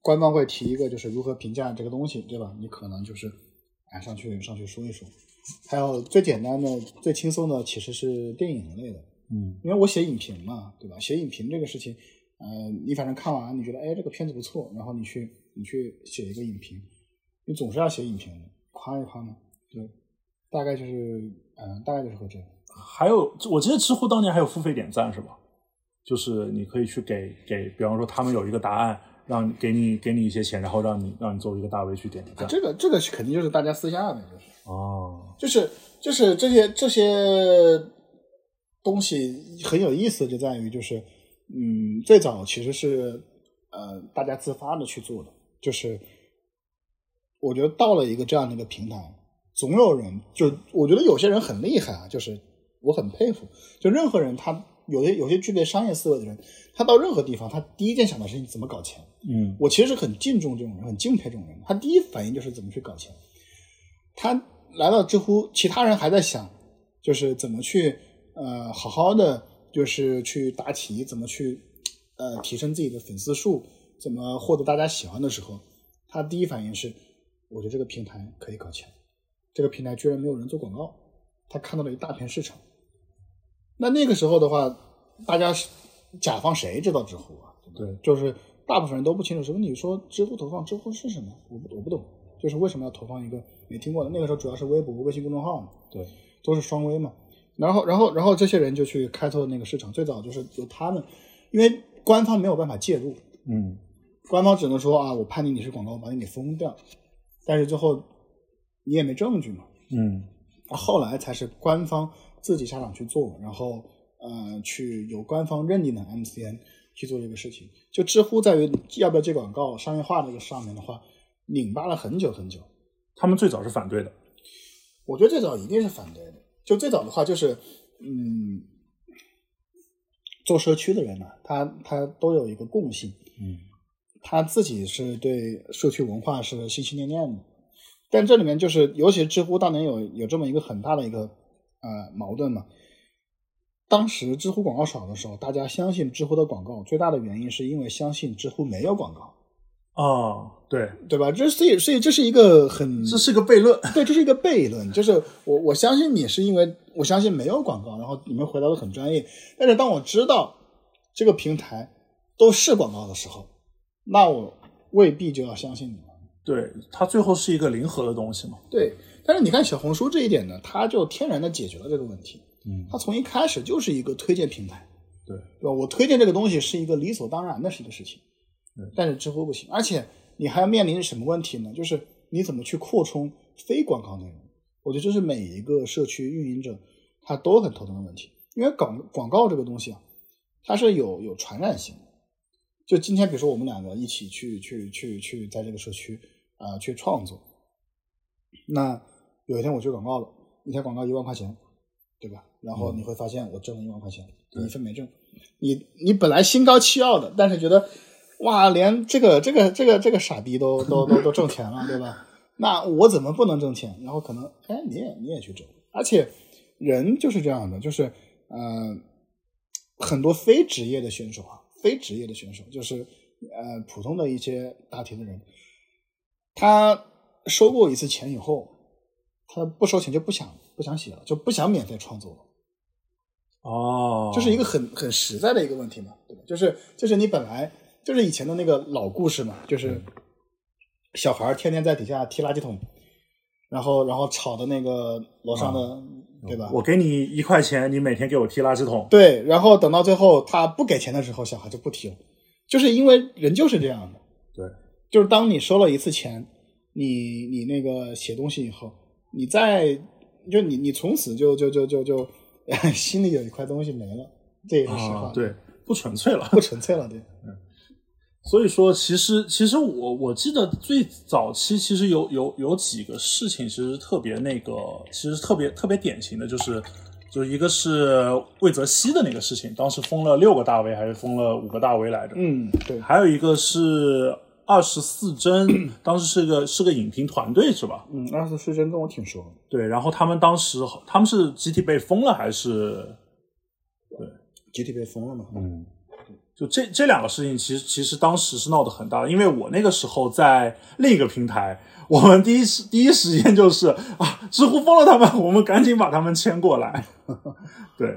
官方会提一个就是如何评价这个东西，对吧？你可能就是哎上去上去说一说。还有最简单的、最轻松的其实是电影类的，
嗯
因为我写影评嘛，对吧？写影评这个事情，呃，你反正看完你觉得哎这个片子不错，然后你去你去写一个影评，你总是要写影评的，夸一夸嘛，对，大概就是嗯、呃大概就是会这样。
还有，我记得知乎当年还有付费点赞是吧？就是你可以去给给，比方说他们有一个答案，让给你给你一些钱，然后让你让你作为一个大 V 去点个赞。
这个这个是肯定就是大家私下的，就是
哦，
就是就是这些这些东西很有意思，就在于就是嗯，最早其实是呃大家自发的去做的，就是我觉得到了一个这样的一个平台，总有人就我觉得有些人很厉害啊，就是我很佩服，就任何人他有些有些具备商业思维的人，他到任何地方，他第一件想的事情怎么搞钱。
嗯
我其实很敬重这种人，很敬佩这种人。他第一反应就是怎么去搞钱。他来到知乎，其他人还在想，就是怎么去呃好好的就是去答题，怎么去呃提升自己的粉丝数，怎么获得大家喜欢的时候，他第一反应是，我觉得这个平台可以搞钱，这个平台居然没有人做广告，他看到了一大片市场。那那个时候的话，大家是甲方谁知道知乎啊？
对，
就是大部分人都不清楚。什么？你说知乎投放，知乎是什么？我不我不懂，就是为什么要投放一个没听过的？那个时候主要是微博、微信公众号嘛，
对，
都是双微嘛。然后，然后，然后这些人就去开拓那个市场。最早就是由他们，因为官方没有办法介入，
嗯
官方只能说啊，我判定你是广告，我把你给封掉。但是最后你也没证据嘛。
嗯
后来才是官方自己下场去做，然后呃，去由官方认定的 MCN 去做这个事情。就知乎在于要不要接广告、商业化这个上面的话，拧巴了很久很久。
他们最早是反对的。
我觉得最早一定是反对的。就最早的话，就是嗯，做社区的人呢、他他都有一个共性，
嗯
他自己是对社区文化是心心念念的，但这里面就是，尤其是知乎当年有有这么一个很大的一个呃矛盾嘛。当时知乎广告少的时候，大家相信知乎的广告，最大的原因是因为相信知乎没有广告，
啊，对，
对吧？这所以所以这是一个很
这是个悖论。
对，这是一个悖论，就是我我相信你是因为我相信没有广告，然后你们回答的很专业，但是当我知道这个平台都是广告的时候，那我未必就要相信你了。
对，它最后是一个零和的东西嘛。
对，但是你看小红书这一点呢，它就天然的解决了这个问题。
嗯
它从一开始就是一个推荐平台，
对，
对吧？我推荐这个东西是一个理所当然的是一个事情
对，
但是知乎不行，而且你还要面临什么问题呢？就是你怎么去扩充非广告内容？我觉得这是每一个社区运营者他都很头疼的问题，因为广广告这个东西啊，它是有有传染性的。就今天，比如说我们两个一起去去去去在这个社区啊、去创作，那有一天我去广告了，一条广告一万块钱，对吧？然后你会发现我挣了一万块钱，你一分没挣。你你本来心高气傲的，但是觉得哇，连这个这个这个这个傻逼都都都都挣钱了，对吧？那我怎么不能挣钱？然后可能哎，你也你也去挣，而且人就是这样的，就是呃，很多非职业的选手啊，非职业的选手就是呃普通的一些答题的人，他收过一次钱以后，他不收钱就不想不想写了，就不想免费创作了。
哦，
这是一个很很实在的一个问题嘛，对吧？就是就是你本来就是以前的那个老故事嘛，就是小孩儿天天在底下踢垃圾桶，然后然后吵的那个楼上的，对吧？
我给你一块钱，你每天给我踢垃圾桶。
对，然后等到最后他不给钱的时候，小孩就不踢了，就是因为人就是这样的，
对，
就是当你收了一次钱，你你那个写东西以后，你再就你你从此就就就就就 *laughs* 心里有一块东西没了，这也是实话，
啊，，对，不纯粹了。
不纯粹了，对。
所以说，其实其实我我记得最早期其实有有有几个事情，其实特别那个，其实特别特别典型的就是，就一个是魏则西的那个事情，当时封了六个大 V 还是封了五个大 V 来着，
嗯，对，
还有一个是二十四帧，当时是个是个影评团队是吧？
嗯，二十四帧跟我挺熟，
对，然后他们当时他们是集体被封了还是？
对集体被封了嘛。
嗯，就这这两个事情，其实其实当时是闹得很大的，因为我那个时候在另一个平台，我们第一时第一时间就是啊，知乎封了他们，我们赶紧把他们迁过来。*laughs* 对，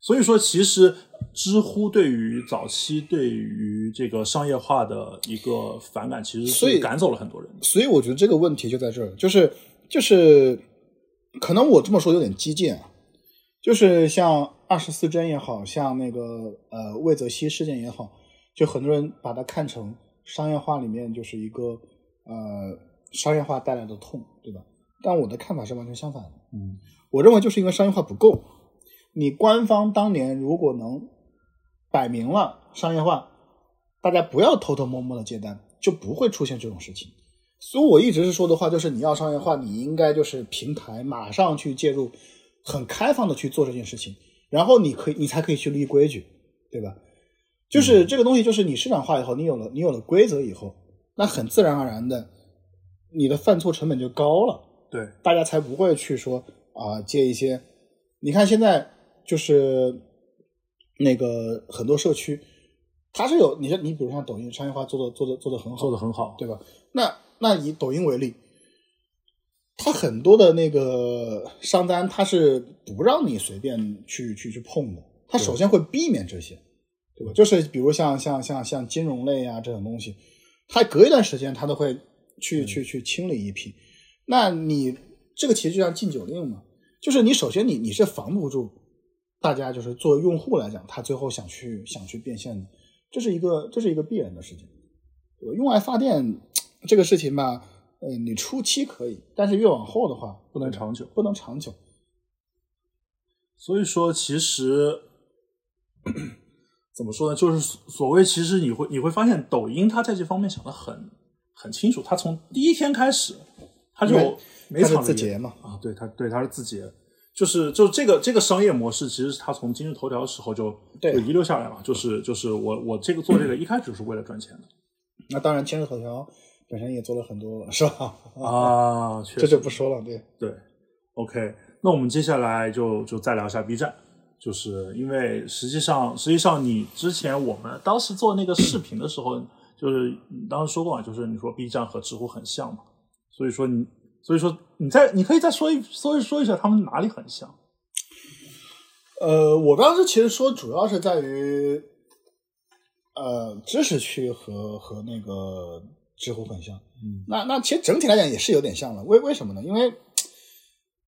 所以说其实知乎对于早期对于这个商业化的一个反感，其实是赶走了很多人。
所以我觉得这个问题就在这儿，就是就是，可能我这么说有点激进啊，就是像二十四帧也好像那个呃魏则西事件也好，就很多人把它看成商业化里面就是一个呃商业化带来的痛，对吧？但我的看法是完全相反的。
嗯
我认为就是因为商业化不够，你官方当年如果能摆明了商业化，大家不要偷偷摸摸的接单，就不会出现这种事情。所以我一直是说的话，就是你要商业化，你应该就是平台马上去介入，很开放的去做这件事情，然后你可以，你才可以去立规矩，对吧？就是这个东西，就是你市场化以后，你有了你有了规则以后，那很自然而然的，你的犯错成本就高了。
对，
大家才不会去说啊、借一些。你看现在就是那个很多社区，它是有你像你比如像抖音商业化做的做的做的很好，
做的很好。
对吧？那那以抖音为例，它很多的那个商单，它是不让你随便去去去碰的，它首先会避免这些，对吧？就是比如像像像像金融类啊这种东西，它隔一段时间它都会去去去清理一批。那你这个其实就像禁酒令嘛，就是你首先你你是防不住大家就是作为用户来讲，他最后想去想去变现的，这是一个这是一个必然的事情。对吧用爱发电这个事情吧，呃，你初期可以，但是越往后的话
不能长久
不能长久。
所以说，其实 *coughs* 怎么说呢？就是所谓，其实你会你会发现，抖音它在这方面想的很很清楚。它从第一天开始，它就
因为它是
每场的演
字节嘛
啊，对它对它是字节，就是就这个这个商业模式，其实它从今日头条的时候就
对
就遗留下来了。就是就是我我这个做这个一开始是为了赚钱的
那当然，今日头条本身也做了很多，是吧？
啊，*laughs* 确
这就不说了。对，
对，OK，那我们接下来就就再聊一下 B 站，就是因为实际上实际上你之前我们当时做那个视频的时候，就是你当时说过嘛，就是你说 B 站和知乎很像嘛，所以说你所以说你再你可以再说一说一说一下他们哪里很像，
呃，我当时其实说主要是在于，呃，知识区和和那个知乎很像。
嗯
那那其实整体来讲也是有点像了，为为什么呢？因为，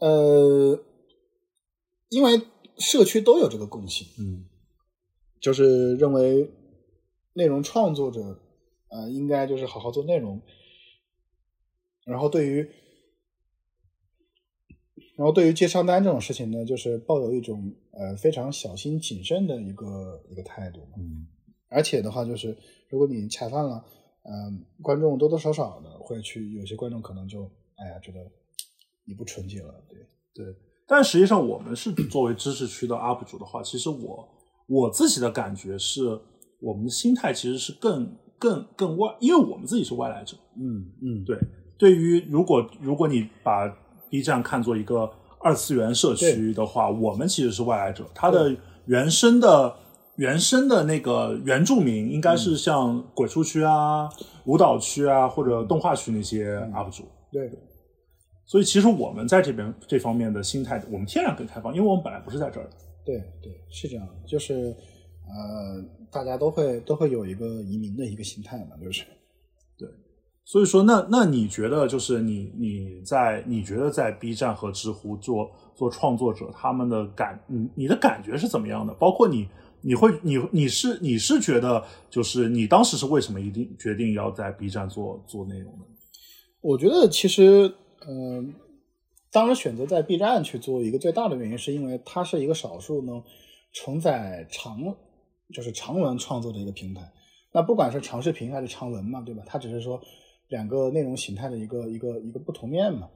呃，因为社区都有这个共性，
嗯
就是认为内容创作者，呃，应该就是好好做内容，然后对于，然后对于接商单这种事情呢，就是抱有一种呃非常小心谨慎的一个一个态度。
嗯
而且的话，就是如果你恰饭了，嗯、观众多多少少的会去，有些观众可能就哎呀觉得你不纯洁了，对。
对，但实际上我们是作为知识区的 UP 主的话，其实我我自己的感觉是，我们的心态其实是更更更外，因为我们自己是外来者，
嗯嗯，
对，对于如果如果你把 B 站看作一个二次元社区的话，我们其实是外来者，它的原生的原生的那个原住民应该是像鬼畜区啊、舞蹈区啊或者动画区那些 UP 主。
对。
所以其实我们在这边这方面的心态，我们天然更开放，因为我们本来不是在这儿的。
对对，是这样的，就是呃，大家都会都会有一个移民的一个心态嘛，就是对
所以说，那那你觉得就是你你在你觉得在 B 站和知乎做做创作者，他们的感你你的感觉是怎么样的？包括你你会你你是你是觉得就是你当时是为什么一定决定要在 B 站做做内容呢？
我觉得其实，嗯、当时选择在 B 站去做一个最大的原因，是因为它是一个少数能承载长就是长文创作的一个平台。那不管是长视频还是长文嘛，对吧？它只是说两个内容形态的一个一个一个不同面嘛。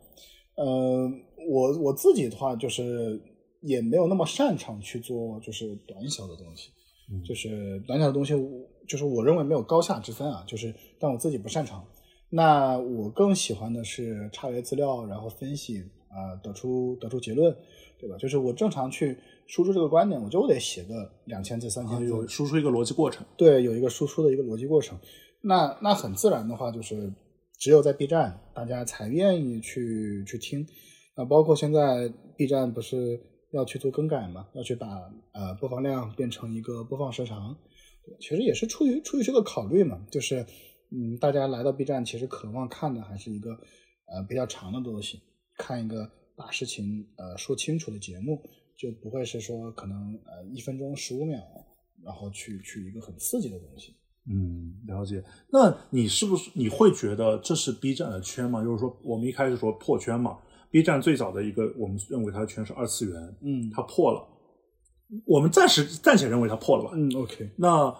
呃，我我自己的话，就是也没有那么擅长去做就是短小的东西，
嗯
就是短小的东西，我就是我认为没有高下之分啊，就是但我自己不擅长。那我更喜欢的是查阅资料，然后分析啊、得出得出结论，对吧？就是我正常去输出这个观点，我就得写个两千字、三千字，
有输出一个逻辑过程。
对，有一个输出的一个逻辑过程。那那很自然的话，就是只有在 B 站，大家才愿意去去听。那包括现在 B 站不是要去做更改嘛，要去把呃播放量变成一个播放时长，其实也是出于出于这个考虑嘛，就是嗯，大家来到 B 站，其实渴望看的还是一个呃比较长的东西，看一个把事情呃说清楚的节目，就不会是说可能呃一分钟十五秒，然后去去一个很刺激的东西。
嗯，了解。那你是不是你会觉得这是 B 站的圈吗？就是说，我们一开始说破圈嘛，B 站最早的一个，我们认为它的圈是二次元，
嗯
它破了。我们暂时暂且认为它破了吧。
嗯，OK，
那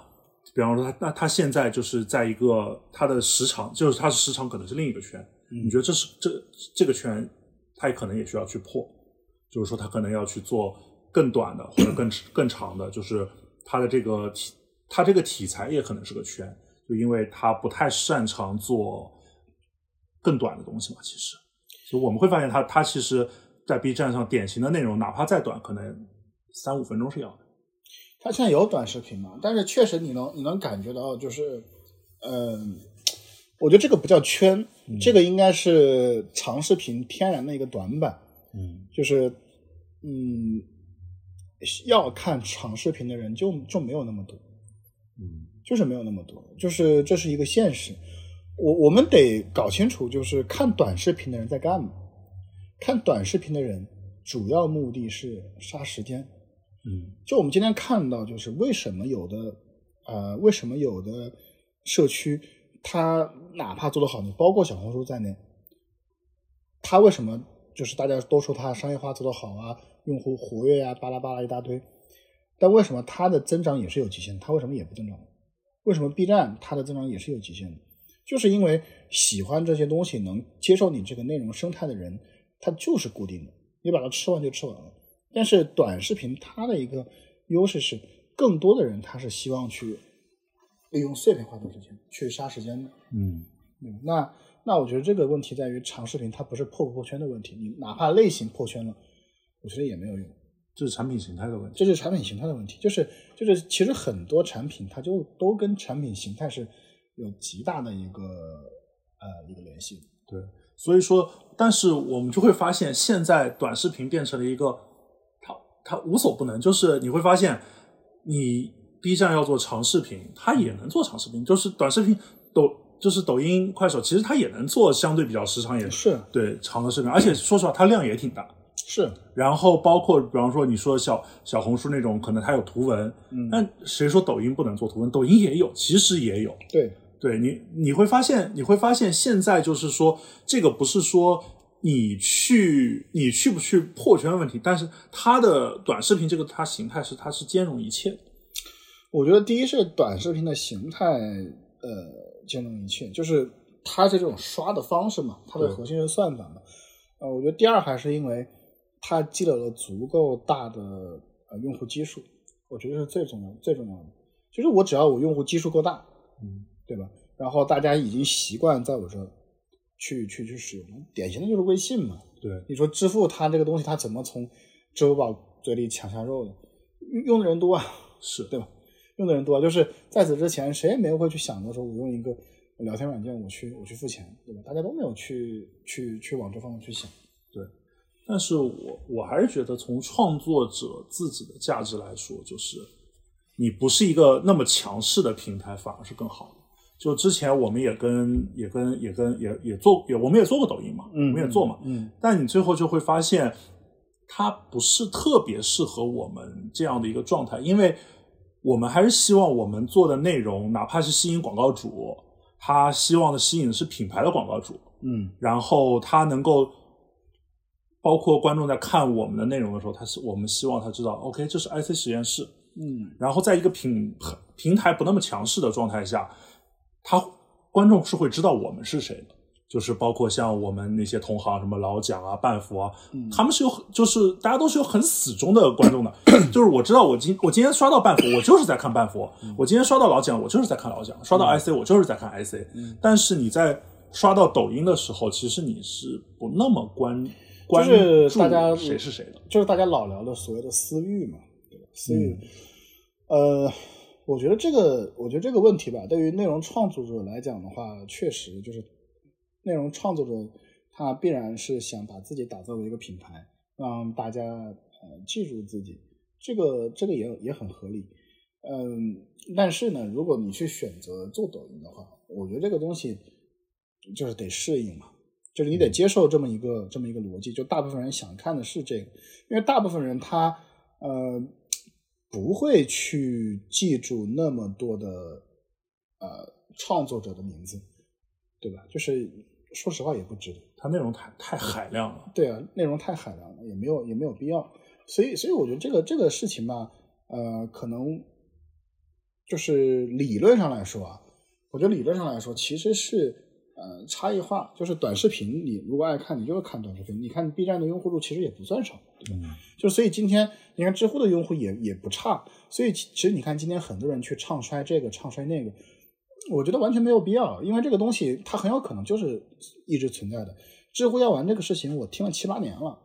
比方说它，那它现在就是在一个它的时长，就是它的时长可能是另一个圈。
嗯
你觉得这是这这个圈，它也可能也需要去破，就是说它可能要去做更短的或者更更长的，就是它的这个题，它这个题材也可能是个圈，就因为它不太擅长做更短的东西嘛。其实，所以我们会发现它它其实，在 B 站上典型的内容，哪怕再短，可能三五分钟是要的。
它现在有短视频嘛？但是确实你能你能感觉到，就是，嗯、我觉得这个不叫圈，这个应该是长视频天然的一个短板，
嗯
就是，嗯，要看长视频的人就就没有那么多，
嗯
就是没有那么多，就是这是一个现实。我我们得搞清楚，就是看短视频的人在干嘛。看短视频的人主要目的是杀时间。
嗯
就我们今天看到，就是为什么有的呃，为什么有的社区它哪怕做得好，你包括小红书在内，它为什么就是大家都说它商业化做得好啊，用户活跃呀、巴拉巴拉一大堆，但为什么它的增长也是有极限的？它为什么也不增长？为什么 B 站它的增长也是有极限的？就是因为喜欢这些东西、能接受你这个内容生态的人，他就是固定的，你把它吃完就吃完了。但是短视频它的一个优势是，更多的人他是希望去利用碎片化的时间去杀时间的。
嗯
嗯，那那我觉得这个问题在于长视频它不是破不破圈的问题，你哪怕类型破圈了，我觉得也没有用。
这是产品形态的问题。
这是产品形态的问题，就是就是其实很多产品它就都跟产品形态是有极大的一个呃一个联系。
对，所以说，但是我们就会发现，现在短视频变成了一个，它它无所不能，就是你会发现，你 B 站要做长视频，它也能做长视频，就是短视频抖，就是抖音、快手，其实它也能做相对比较时长也
是
对长的视频，而且说实话，它量也挺大。
是，
然后包括比方说你说小小红书那种，可能它有图文，
嗯，
但谁说抖音不能做图文？抖音也有，其实也有。
对，
对你，你会发现，你会发现现在就是说，这个不是说你去你去不去破圈的问题，但是它的短视频这个它形态是它是兼容一切的。
我觉得第一是短视频的形态，呃，兼容一切，就是它这种刷的方式嘛，它的核心是算法嘛。呃，我觉得第二还是因为它积累了足够大的呃用户基数，我觉得是最重要最重要的。就是我只要我用户基数够大，
嗯，
对吧？然后大家已经习惯在我这去去去使用，典型的就是微信嘛。
对，
你说支付它这个东西，它怎么从支付宝嘴里抢下肉的？用用的人多啊，
是
对吧？用的人多，就是在此之前，谁也没有会去想过说，我用一个聊天软件，我去我去付钱，对吧？大家都没有去去去往这方面去想。
对。但是我我还是觉得，从创作者自己的价值来说，就是你不是一个那么强势的平台，反而是更好的。就之前我们也跟也跟也跟也也做也我们也做过抖音嘛，
嗯
我们也做嘛，
嗯
但你最后就会发现，它不是特别适合我们这样的一个状态，因为我们还是希望我们做的内容，哪怕是吸引广告主，他希望的吸引的是品牌的广告主，
嗯。
然后他能够，包括观众在看我们的内容的时候，他是我们希望他知道，OK，这是 IC 实验室，
嗯。
然后在一个平平台不那么强势的状态下，他观众是会知道我们是谁的，就是包括像我们那些同行，什么老蒋啊、半佛啊，
嗯
他们是有很就是大家都是有很死忠的观众的，*coughs* 就是我知道我今我今天刷到半佛，我就是在看半佛；我今天刷到老蒋，我就是在看老蒋；刷到 IC，我就是在看 IC。但是你在刷到抖音的时候，其实你是不那么关关
就是
注
大家
谁是谁的。
就是大家老聊的所谓的私域嘛，对吧？私域，呃，我觉得这个，我觉得这个问题吧，对于内容创作者来讲的话，确实就是内容创作者他必然是想把自己打造为一个品牌，让大家呃记住自己，这个这个也也很合理。嗯，但是呢，如果你去选择做抖音的话，我觉得这个东西就是得适应嘛，就是你得接受这么一个这么一个逻辑，就大部分人想看的是这个，因为大部分人他呃不会去记住那么多的呃创作者的名字，对吧？就是说实话也不值得。
它内容太太海量了。
对啊，内容太海量了，也没有也没有必要。所以，所以我觉得这个这个事情吧，呃，可能就是理论上来说啊，我觉得理论上来说其实是呃差异化，就是短视频你如果爱看，你就是看短视频。你看 B 站的用户数其实也不算少，对吧？就所以今天你看知乎的用户也也不差，所以其实你看今天很多人去唱衰这个唱衰那个，我觉得完全没有必要，因为这个东西它很有可能就是一直存在的。知乎要玩这个事情，我听了七八年了，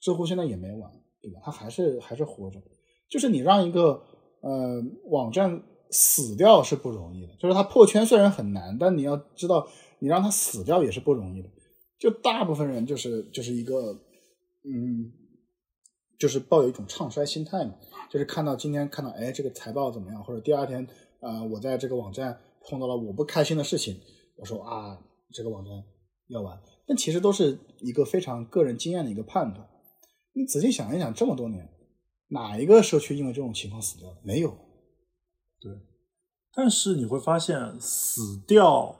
知乎现在也没玩，对吧？它还是还是活着。就是你让一个呃网站死掉是不容易的，就是它破圈虽然很难，但你要知道，你让他死掉也是不容易的。就大部分人就是就是一个嗯，就是抱有一种唱衰心态嘛，就是看到今天看到哎这个财报怎么样，或者第二天啊、呃我在这个网站碰到了我不开心的事情，我说啊这个网站要完，但其实都是一个非常个人经验的一个判断。你仔细想一想，这么多年，哪一个社区因为这种情况死掉？没有。
对但是你会发现，死掉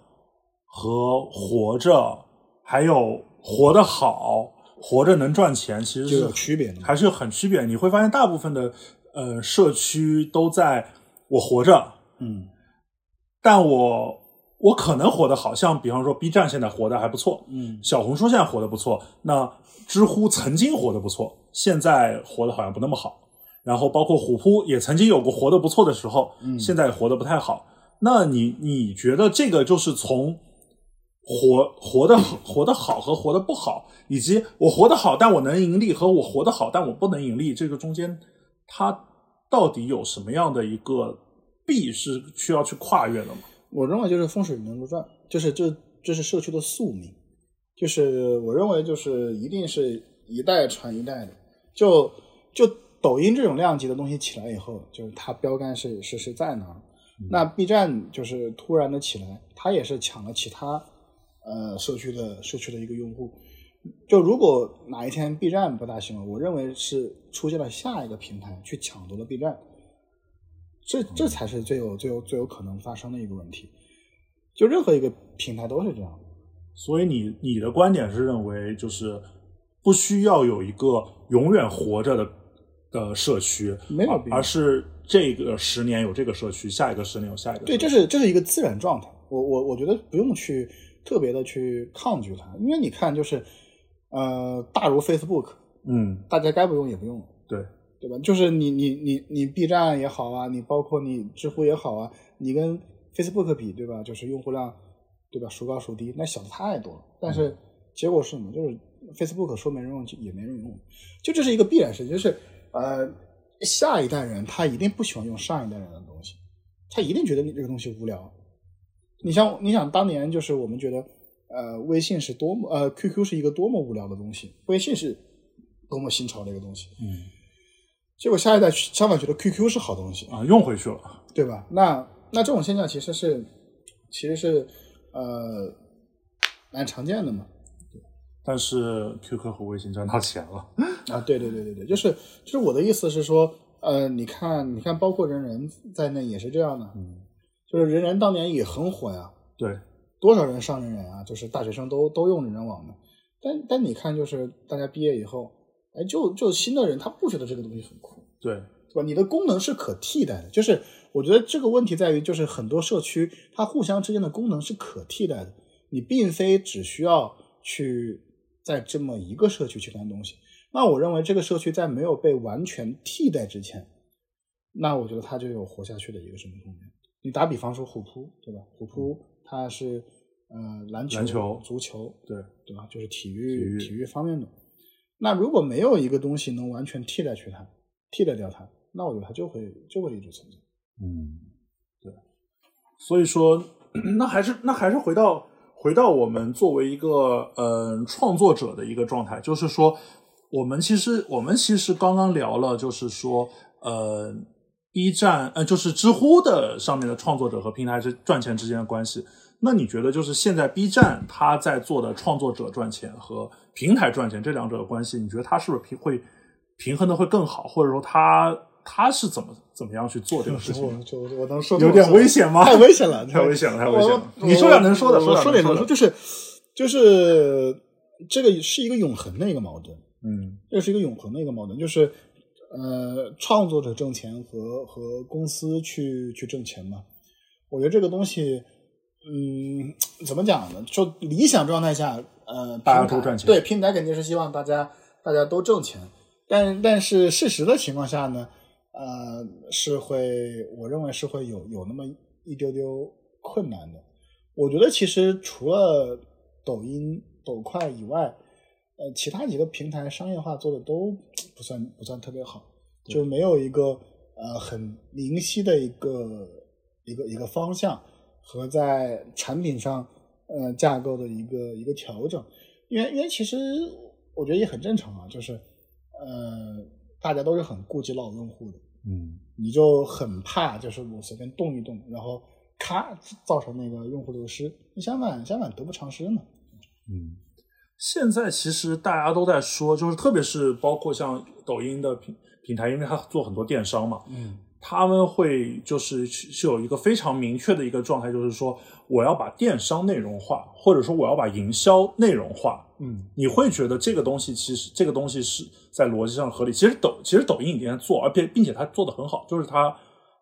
和活着，还有活得好、活着能赚钱，其实
是有区别的
还是有很区别。你会发现，大部分的呃社区都在我活着，
嗯
但我我可能活得好，像比方说 B 站现在活得还不错，
嗯
小红书现在活得不错，那知乎曾经活得不错，现在活得好像不那么好。然后包括虎扑也曾经有过活得不错的时候，
嗯
现在也活得不太好。那你你觉得这个就是从活活得活得好和活得不好，以及我活得好但我能盈利和我活得好但我不能盈利，这个中间它到底有什么样的一个壁是需要去跨越的吗？
我认为就是风水轮流转，就是这这是社区的宿命，就是我认为就是一定是一代传一代的，就就抖音这种量级的东西起来以后，就是它标杆是是是在那儿，那 B 站就是突然的起来，它也是抢了其他呃社区的社区的一个用户。就如果哪一天 B 站不大行了，我认为是出现了下一个平台去抢夺了 B 站，这这才是最有最有最有可能发生的一个问题。就任何一个平台都是这样的。
所以你你的观点是认为，就是不需要有一个永远活着的的社区，
没有必要
而而是这个十年有这个社区，下一个十年有下一个。
对，这是这是一个自然状态。我我我觉得不用去特别的去抗拒它，因为你看，就是呃，大如 Facebook，
嗯，
大家该不用也不用了，
对，
对吧？就是你你你你 B 站也好啊，你包括你知乎也好啊，你跟 Facebook 比，对吧？就是用户量，对吧？孰高孰低，那小的太多了。但是结果是什么？就是 Facebook 说没人用就也没人用，就这是一个必然事情，就是呃，下一代人他一定不喜欢用上一代人的东西，他一定觉得你这个东西无聊。你像你想当年就是我们觉得呃微信是多么呃 QQ 是一个多么无聊的东西，微信是多么新潮的一个东西，
嗯
结果下一代相反觉得 QQ 是好东西，
啊，用回去了。
对吧？那那这种现象其实是其实是呃蛮常见的嘛。
但是 QQ 和微信赚到钱了。
啊，对对对对对，就是就是我的意思是说，呃，你看你看，包括人人在内也是这样的，
嗯，
就是人人当年也很火呀，
对，
多少人上人人啊，就是大学生都都用人人网的，但但你看，就是大家毕业以后，哎，就就新的人他不觉得这个东西很酷，
对，
对吧？你的功能是可替代的，就是我觉得这个问题在于，就是很多社区它互相之间的功能是可替代的，你并非只需要去在这么一个社区去干东西。那我认为这个社区在没有被完全替代之前，那我觉得它就有活下去的一个什么空间。你打比方说虎扑，对吧？虎扑它是呃篮球、
篮球
足球，
对，
对吧？就是体育体育方面的。那如果没有一个东西能完全替代去它，替代掉它，那我觉得它就会就会一直存在。
嗯，对。所以说，*clears throat* 那还是那还是回到回到我们作为一个呃创作者的一个状态，就是说，我们其实我们其实刚刚聊了，就是说，呃，B 站呃就是知乎的上面的创作者和平台是赚钱之间的关系。那你觉得就是现在 B 站它在做的创作者赚钱和平台赚钱这两者的关系，你觉得它是不是平会平衡的会更好，或者说它它是怎么怎么样去做这个事情？*laughs*
我就我能说
有点危险吗？
太危险了，
太危险了，太危险了！你说点能说的，
我
点能说的
说点能说，就是就是这个是一个永恒的一个矛盾，
嗯
这是一个永恒的一个矛盾，就是呃，创作者挣钱和和公司去去挣钱嘛。我觉得这个东西，嗯，怎么讲呢？就理想状态下，呃，
大家
平台
都赚钱
对，平台肯定是希望大家大家都挣钱，但但是事实的情况下呢，呃，是会，我认为是会有有那么一丢丢困难的。我觉得其实除了抖音、抖快以外，呃，其他几个平台商业化做的都不算不算特别好，就没有一个呃很明晰的一个一个一个方向和在产品上呃架构的一个一个调整。因为因为其实我觉得也很正常啊，就是呃大家都是很顾及老用户的，
嗯
你就很怕就是我随便动一动，然后咔造成那个用户流失。你相反相反得不偿失嘛。
嗯，现在其实大家都在说，就是特别是包括像抖音的平平台，因为它做很多电商嘛，
嗯
他们会就是是有一个非常明确的一个状态，就是说我要把电商内容化，或者说我要把营销内容化。
嗯
你会觉得这个东西其实这个东西是在逻辑上合理。其实抖其实抖音已经在做，而且并且它做的很好，就是它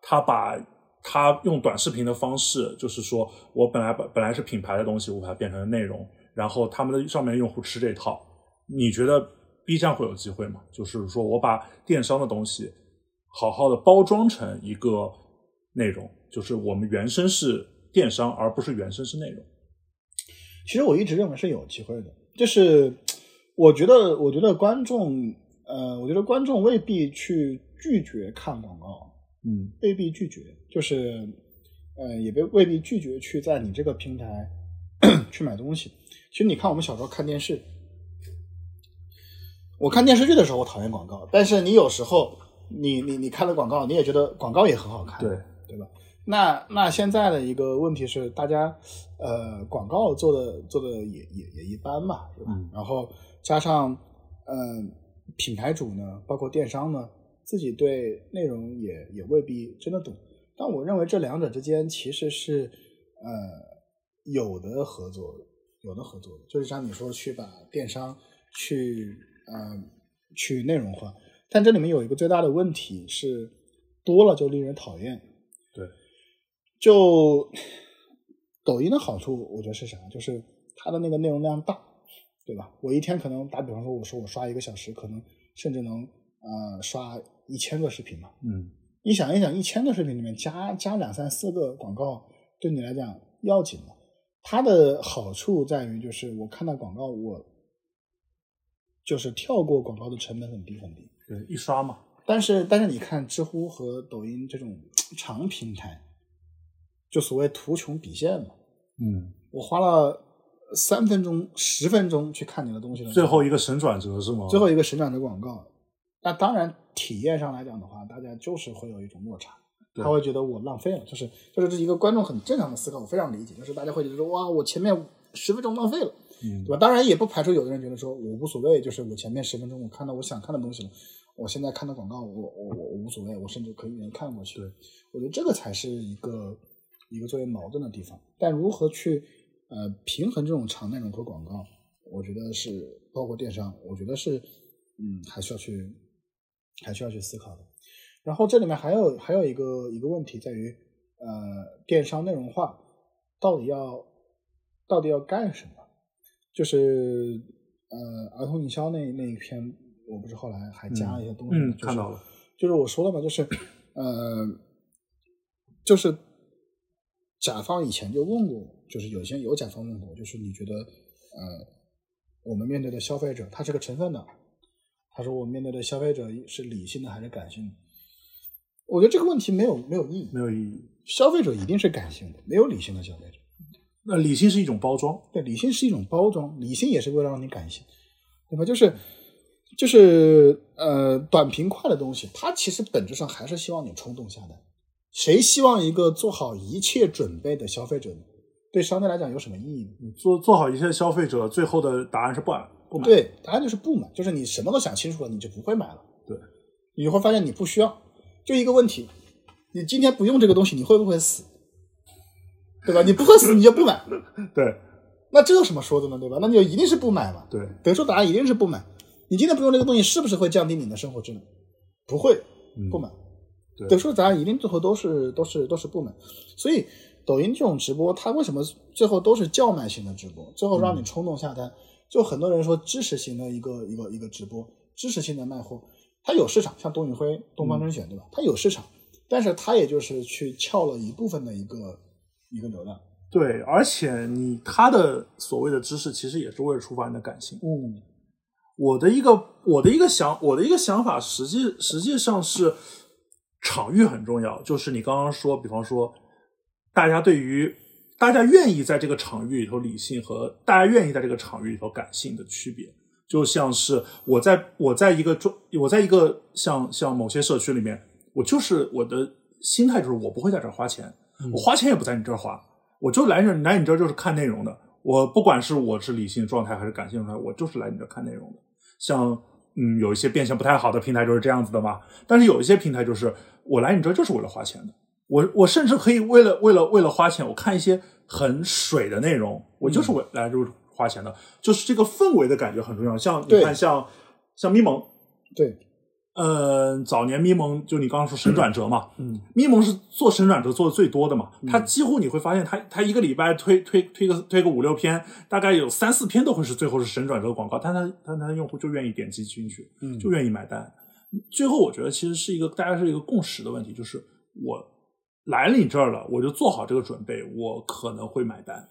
它把它用短视频的方式，就是说我本来本本来是品牌的东西，我把它变成了内容，然后他们的上面用户吃这套。你觉得 B 站会有机会吗？就是说我把电商的东西好好的包装成一个内容，就是我们原生是电商，而不是原生是内容。
其实我一直认为是有机会的，就是我觉得，我觉得观众，呃，我觉得观众未必去拒绝看广告，
嗯
未必拒绝，就是，呃，也被未必拒绝去在你这个平台 *coughs* 去买东西。其实你看我们小时候看电视，我看电视剧的时候我讨厌广告，但是你有时候你你你看了广告，你也觉得广告也很好看，
对
对吧？那那现在的一个问题是，大家呃广告做的做的也也也一般嘛，对吧？
嗯
然后加上嗯、呃品牌主呢，包括电商呢，自己对内容也也未必真的懂。但我认为这两者之间其实是呃有的合作的，有的合作的，就是像你说去把电商去呃去内容化，但这里面有一个最大的问题是多了就令人讨厌。
对，
就抖音的好处，我觉得是啥？就是它的那个内容量大，对吧？我一天可能打比方说，我说我刷一个小时，可能甚至能呃刷一千个视频嘛。
嗯
你想一想，一千个视频里面加加两三四个广告，对你来讲要紧吗？它的好处在于，就是我看到广告，我就是跳过广告的成本很低很低。
对，一刷嘛。
但是但是你看知乎和抖音这种长平台，就所谓图穷匕见嘛，
嗯，
我花了三分钟、十分钟去看你的东西了
最后一个神转折是吗？
最后一个神转折广告，那当然体验上来讲的话，大家就是会有一种落差，
对
他会觉得我浪费了，就是就是这一个观众很正常的思考，我非常理解，就是大家会觉得说哇，我前面十分钟浪费了，
嗯
对吧？当然也不排除有的人觉得说我无所谓，就是我前面十分钟我看到我想看的东西了，我现在看到广告，我我我我无所谓，我甚至可以愿意看过去。
对，
我觉得这个才是一个一个作为矛盾的地方。但如何去呃平衡这种长内容和广告，我觉得是包括电商，我觉得是嗯还需要去还需要去思考的。然后这里面还有还有一个一个问题在于，呃，电商内容化到底要到底要干什么？就是呃，儿童营销那那一篇，我不是后来还加了一些东西，
嗯，
就是
看到了。
就是我说了嘛，就是呃，就是甲方以前就问过，就是有些有甲方问过，就是你觉得呃，我们面对的消费者他是个成分的，他说我们面对的消费者是理性的还是感性的？我觉得这个问题没有没有意义，
没有意义。
消费者一定是感性的，没有理性的消费者。
那理性是一种包装，
对，理性是一种包装，理性也是为了让你感性，对吧？就是就是呃，短平快的东西，它其实本质上还是希望你冲动下单。谁希望一个做好一切准备的消费者呢？对商家来讲有什么意义呢？
做做好一切消费者，最后的答案是不买不买。
对，答案就是不买，就是你什么都想清楚了，你就不会买了。
对，
你会发现你不需要，就一个问题，你今天不用这个东西，你会不会死？对吧？你不会死，你就不买。*laughs*
对
那这有什么说的呢？对吧？那你就一定是不买嘛。
对，
得出答案一定是不买。你今天不用这个东西，是不是会降低你的生活质量？不会，
嗯
不买。
对
得出的答案一定最后都是都是都是不买。所以抖音这种直播，它为什么最后都是叫卖型的直播？最后让你冲动下单。就很多人说知识型的一个一个一个直播，知识性的卖货，它有市场，像董宇辉、东方甄选，对吧？它有市场，但是它也就是去撬了一部分的一个一个流量。
对，而且你他的所谓的知识，其实也是为了触发你的感情。
嗯
我的一个我的一个想我的一个想法，实际实际上是场域很重要。就是你刚刚说，比方说，大家对于大家愿意在这个场域里头理性和大家愿意在这个场域里头感性的区别，就像是我在我在一个中我在一个像像某些社区里面，我就是我的心态就是我不会在这儿花钱，我花钱也不在你这儿花，我就来这来你这儿就是看内容的。我不管是我是理性状态还是感性状态，我就是来你这儿看内容的。像嗯，有一些变现不太好的平台就是这样子的嘛。但是有一些平台就是我来你这儿就是为了花钱的，我我甚至可以为了为了为了花钱，我看一些很水的内容，我就是为来就是花钱的，就是这个氛围的感觉很重要。像你看像像咪蒙，
对，
呃，早年咪蒙就你刚刚说神转折嘛，
嗯，
咪蒙是做神转折做的最多的嘛，他几乎你会发现他他一个礼拜推推推个推个五六篇，大概有三四篇都会是最后是神转折广告，但他但他的用户就愿意点击进去，
嗯
就愿意买单。最后我觉得其实是一个大家是一个共识的问题，就是我来了你这儿了，我就做好这个准备，我可能会买单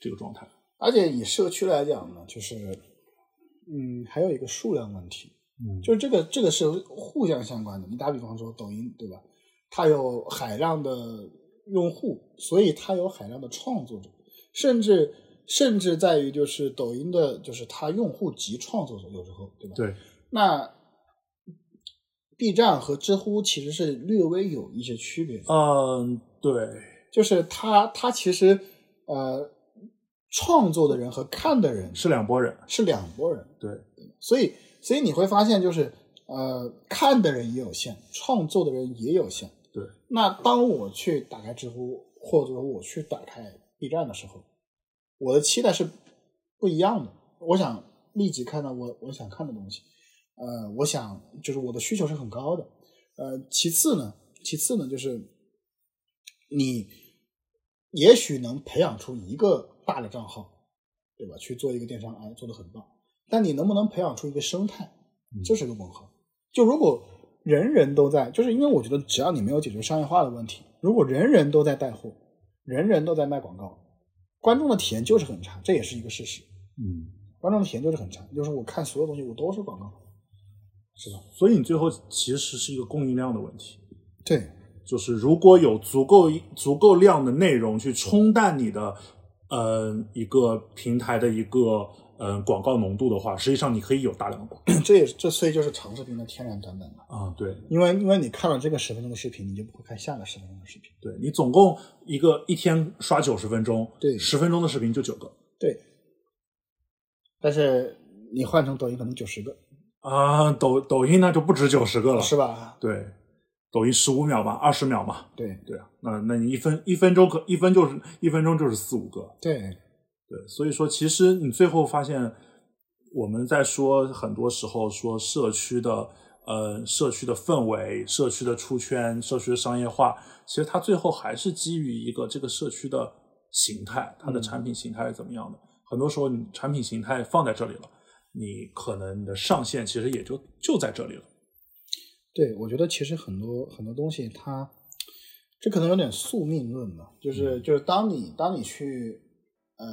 这个状态。
而且以社区来讲呢，就是嗯，还有一个数量问题，
嗯
就是这个这个是互相相关的。你打比方说抖音，对吧？它有海量的用户，所以它有海量的创作者，甚至甚至在于就是抖音的，就是它用户及创作者，有时候对吧？
对，
那 B 站和知乎其实是略微有一些区别，
嗯，对，
就是它它其实呃创作的人和看的人
是两拨人，
是两拨人，
对，
所以所以你会发现就是呃看的人也有限，创作的人也有限。
对，
那当我去打开知乎，或者我去打开 B 站的时候，我的期待是不一样的。我想立即看到我我想看的东西，呃，我想就是我的需求是很高的。呃，其次呢，其次呢，就是你也许能培养出一个大的账号，对吧？去做一个电商，哎，做的很棒。但你能不能培养出一个生态，这是个问号。就如果人人都在，就是因为我觉得只要你没有解决商业化的问题，如果人人都在带货，人人都在卖广告，观众的体验就是很差，这也是一个事实。
嗯。
观众的体验就是很差，就是我看所有东西我都是广告，是吧？
所以你最后其实是一个供应量的问题，
对，
就是如果有足够足够量的内容去冲淡你的呃一个平台的一个呃广告浓度的话，实际上你可以有大量的广告。
这也这所以就是长视频的天然短板了。
啊，对。
因为因为你看了这个十分钟的视频，你就不会看下个十分钟的视频。
对，你总共一个一天刷九十分钟，
对
十分钟的视频就九个。
对，但是你换成抖音可能九十个，
啊，抖抖音那就不止九十个了，
是吧？
对，抖音十五秒吧，二十秒嘛，
对
对啊，那那你一分一分钟可一分就是一分钟就是四五个，
对
对，所以说其实你最后发现，我们在说很多时候说社区的呃社区的氛围、社区的出圈、社区的商业化，其实它最后还是基于一个这个社区的形态，它的产品形态是怎么样的。很多时候你产品形态放在这里了，你可能你的上限其实也就就在这里了。
对，我觉得其实很多很多东西它，这可能有点宿命论吧，就是就是当你当你去呃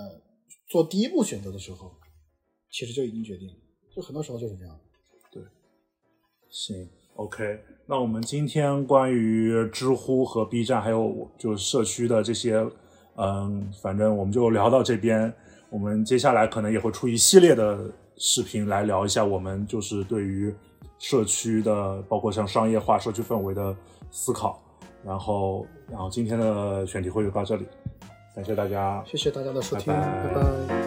做第一步选择的时候，其实就已经决定了，就很多时候就是这样。
对行，OK，那我们今天关于知乎和 B 站还有就是社区的这些，嗯，反正我们就聊到这边。我们接下来可能也会出一系列的视频来聊一下我们就是对于社区的，包括像商业化、社区氛围的思考。然后，然后今天的选题会就到这里，感谢大家。
谢谢大家的收听，
拜拜
拜拜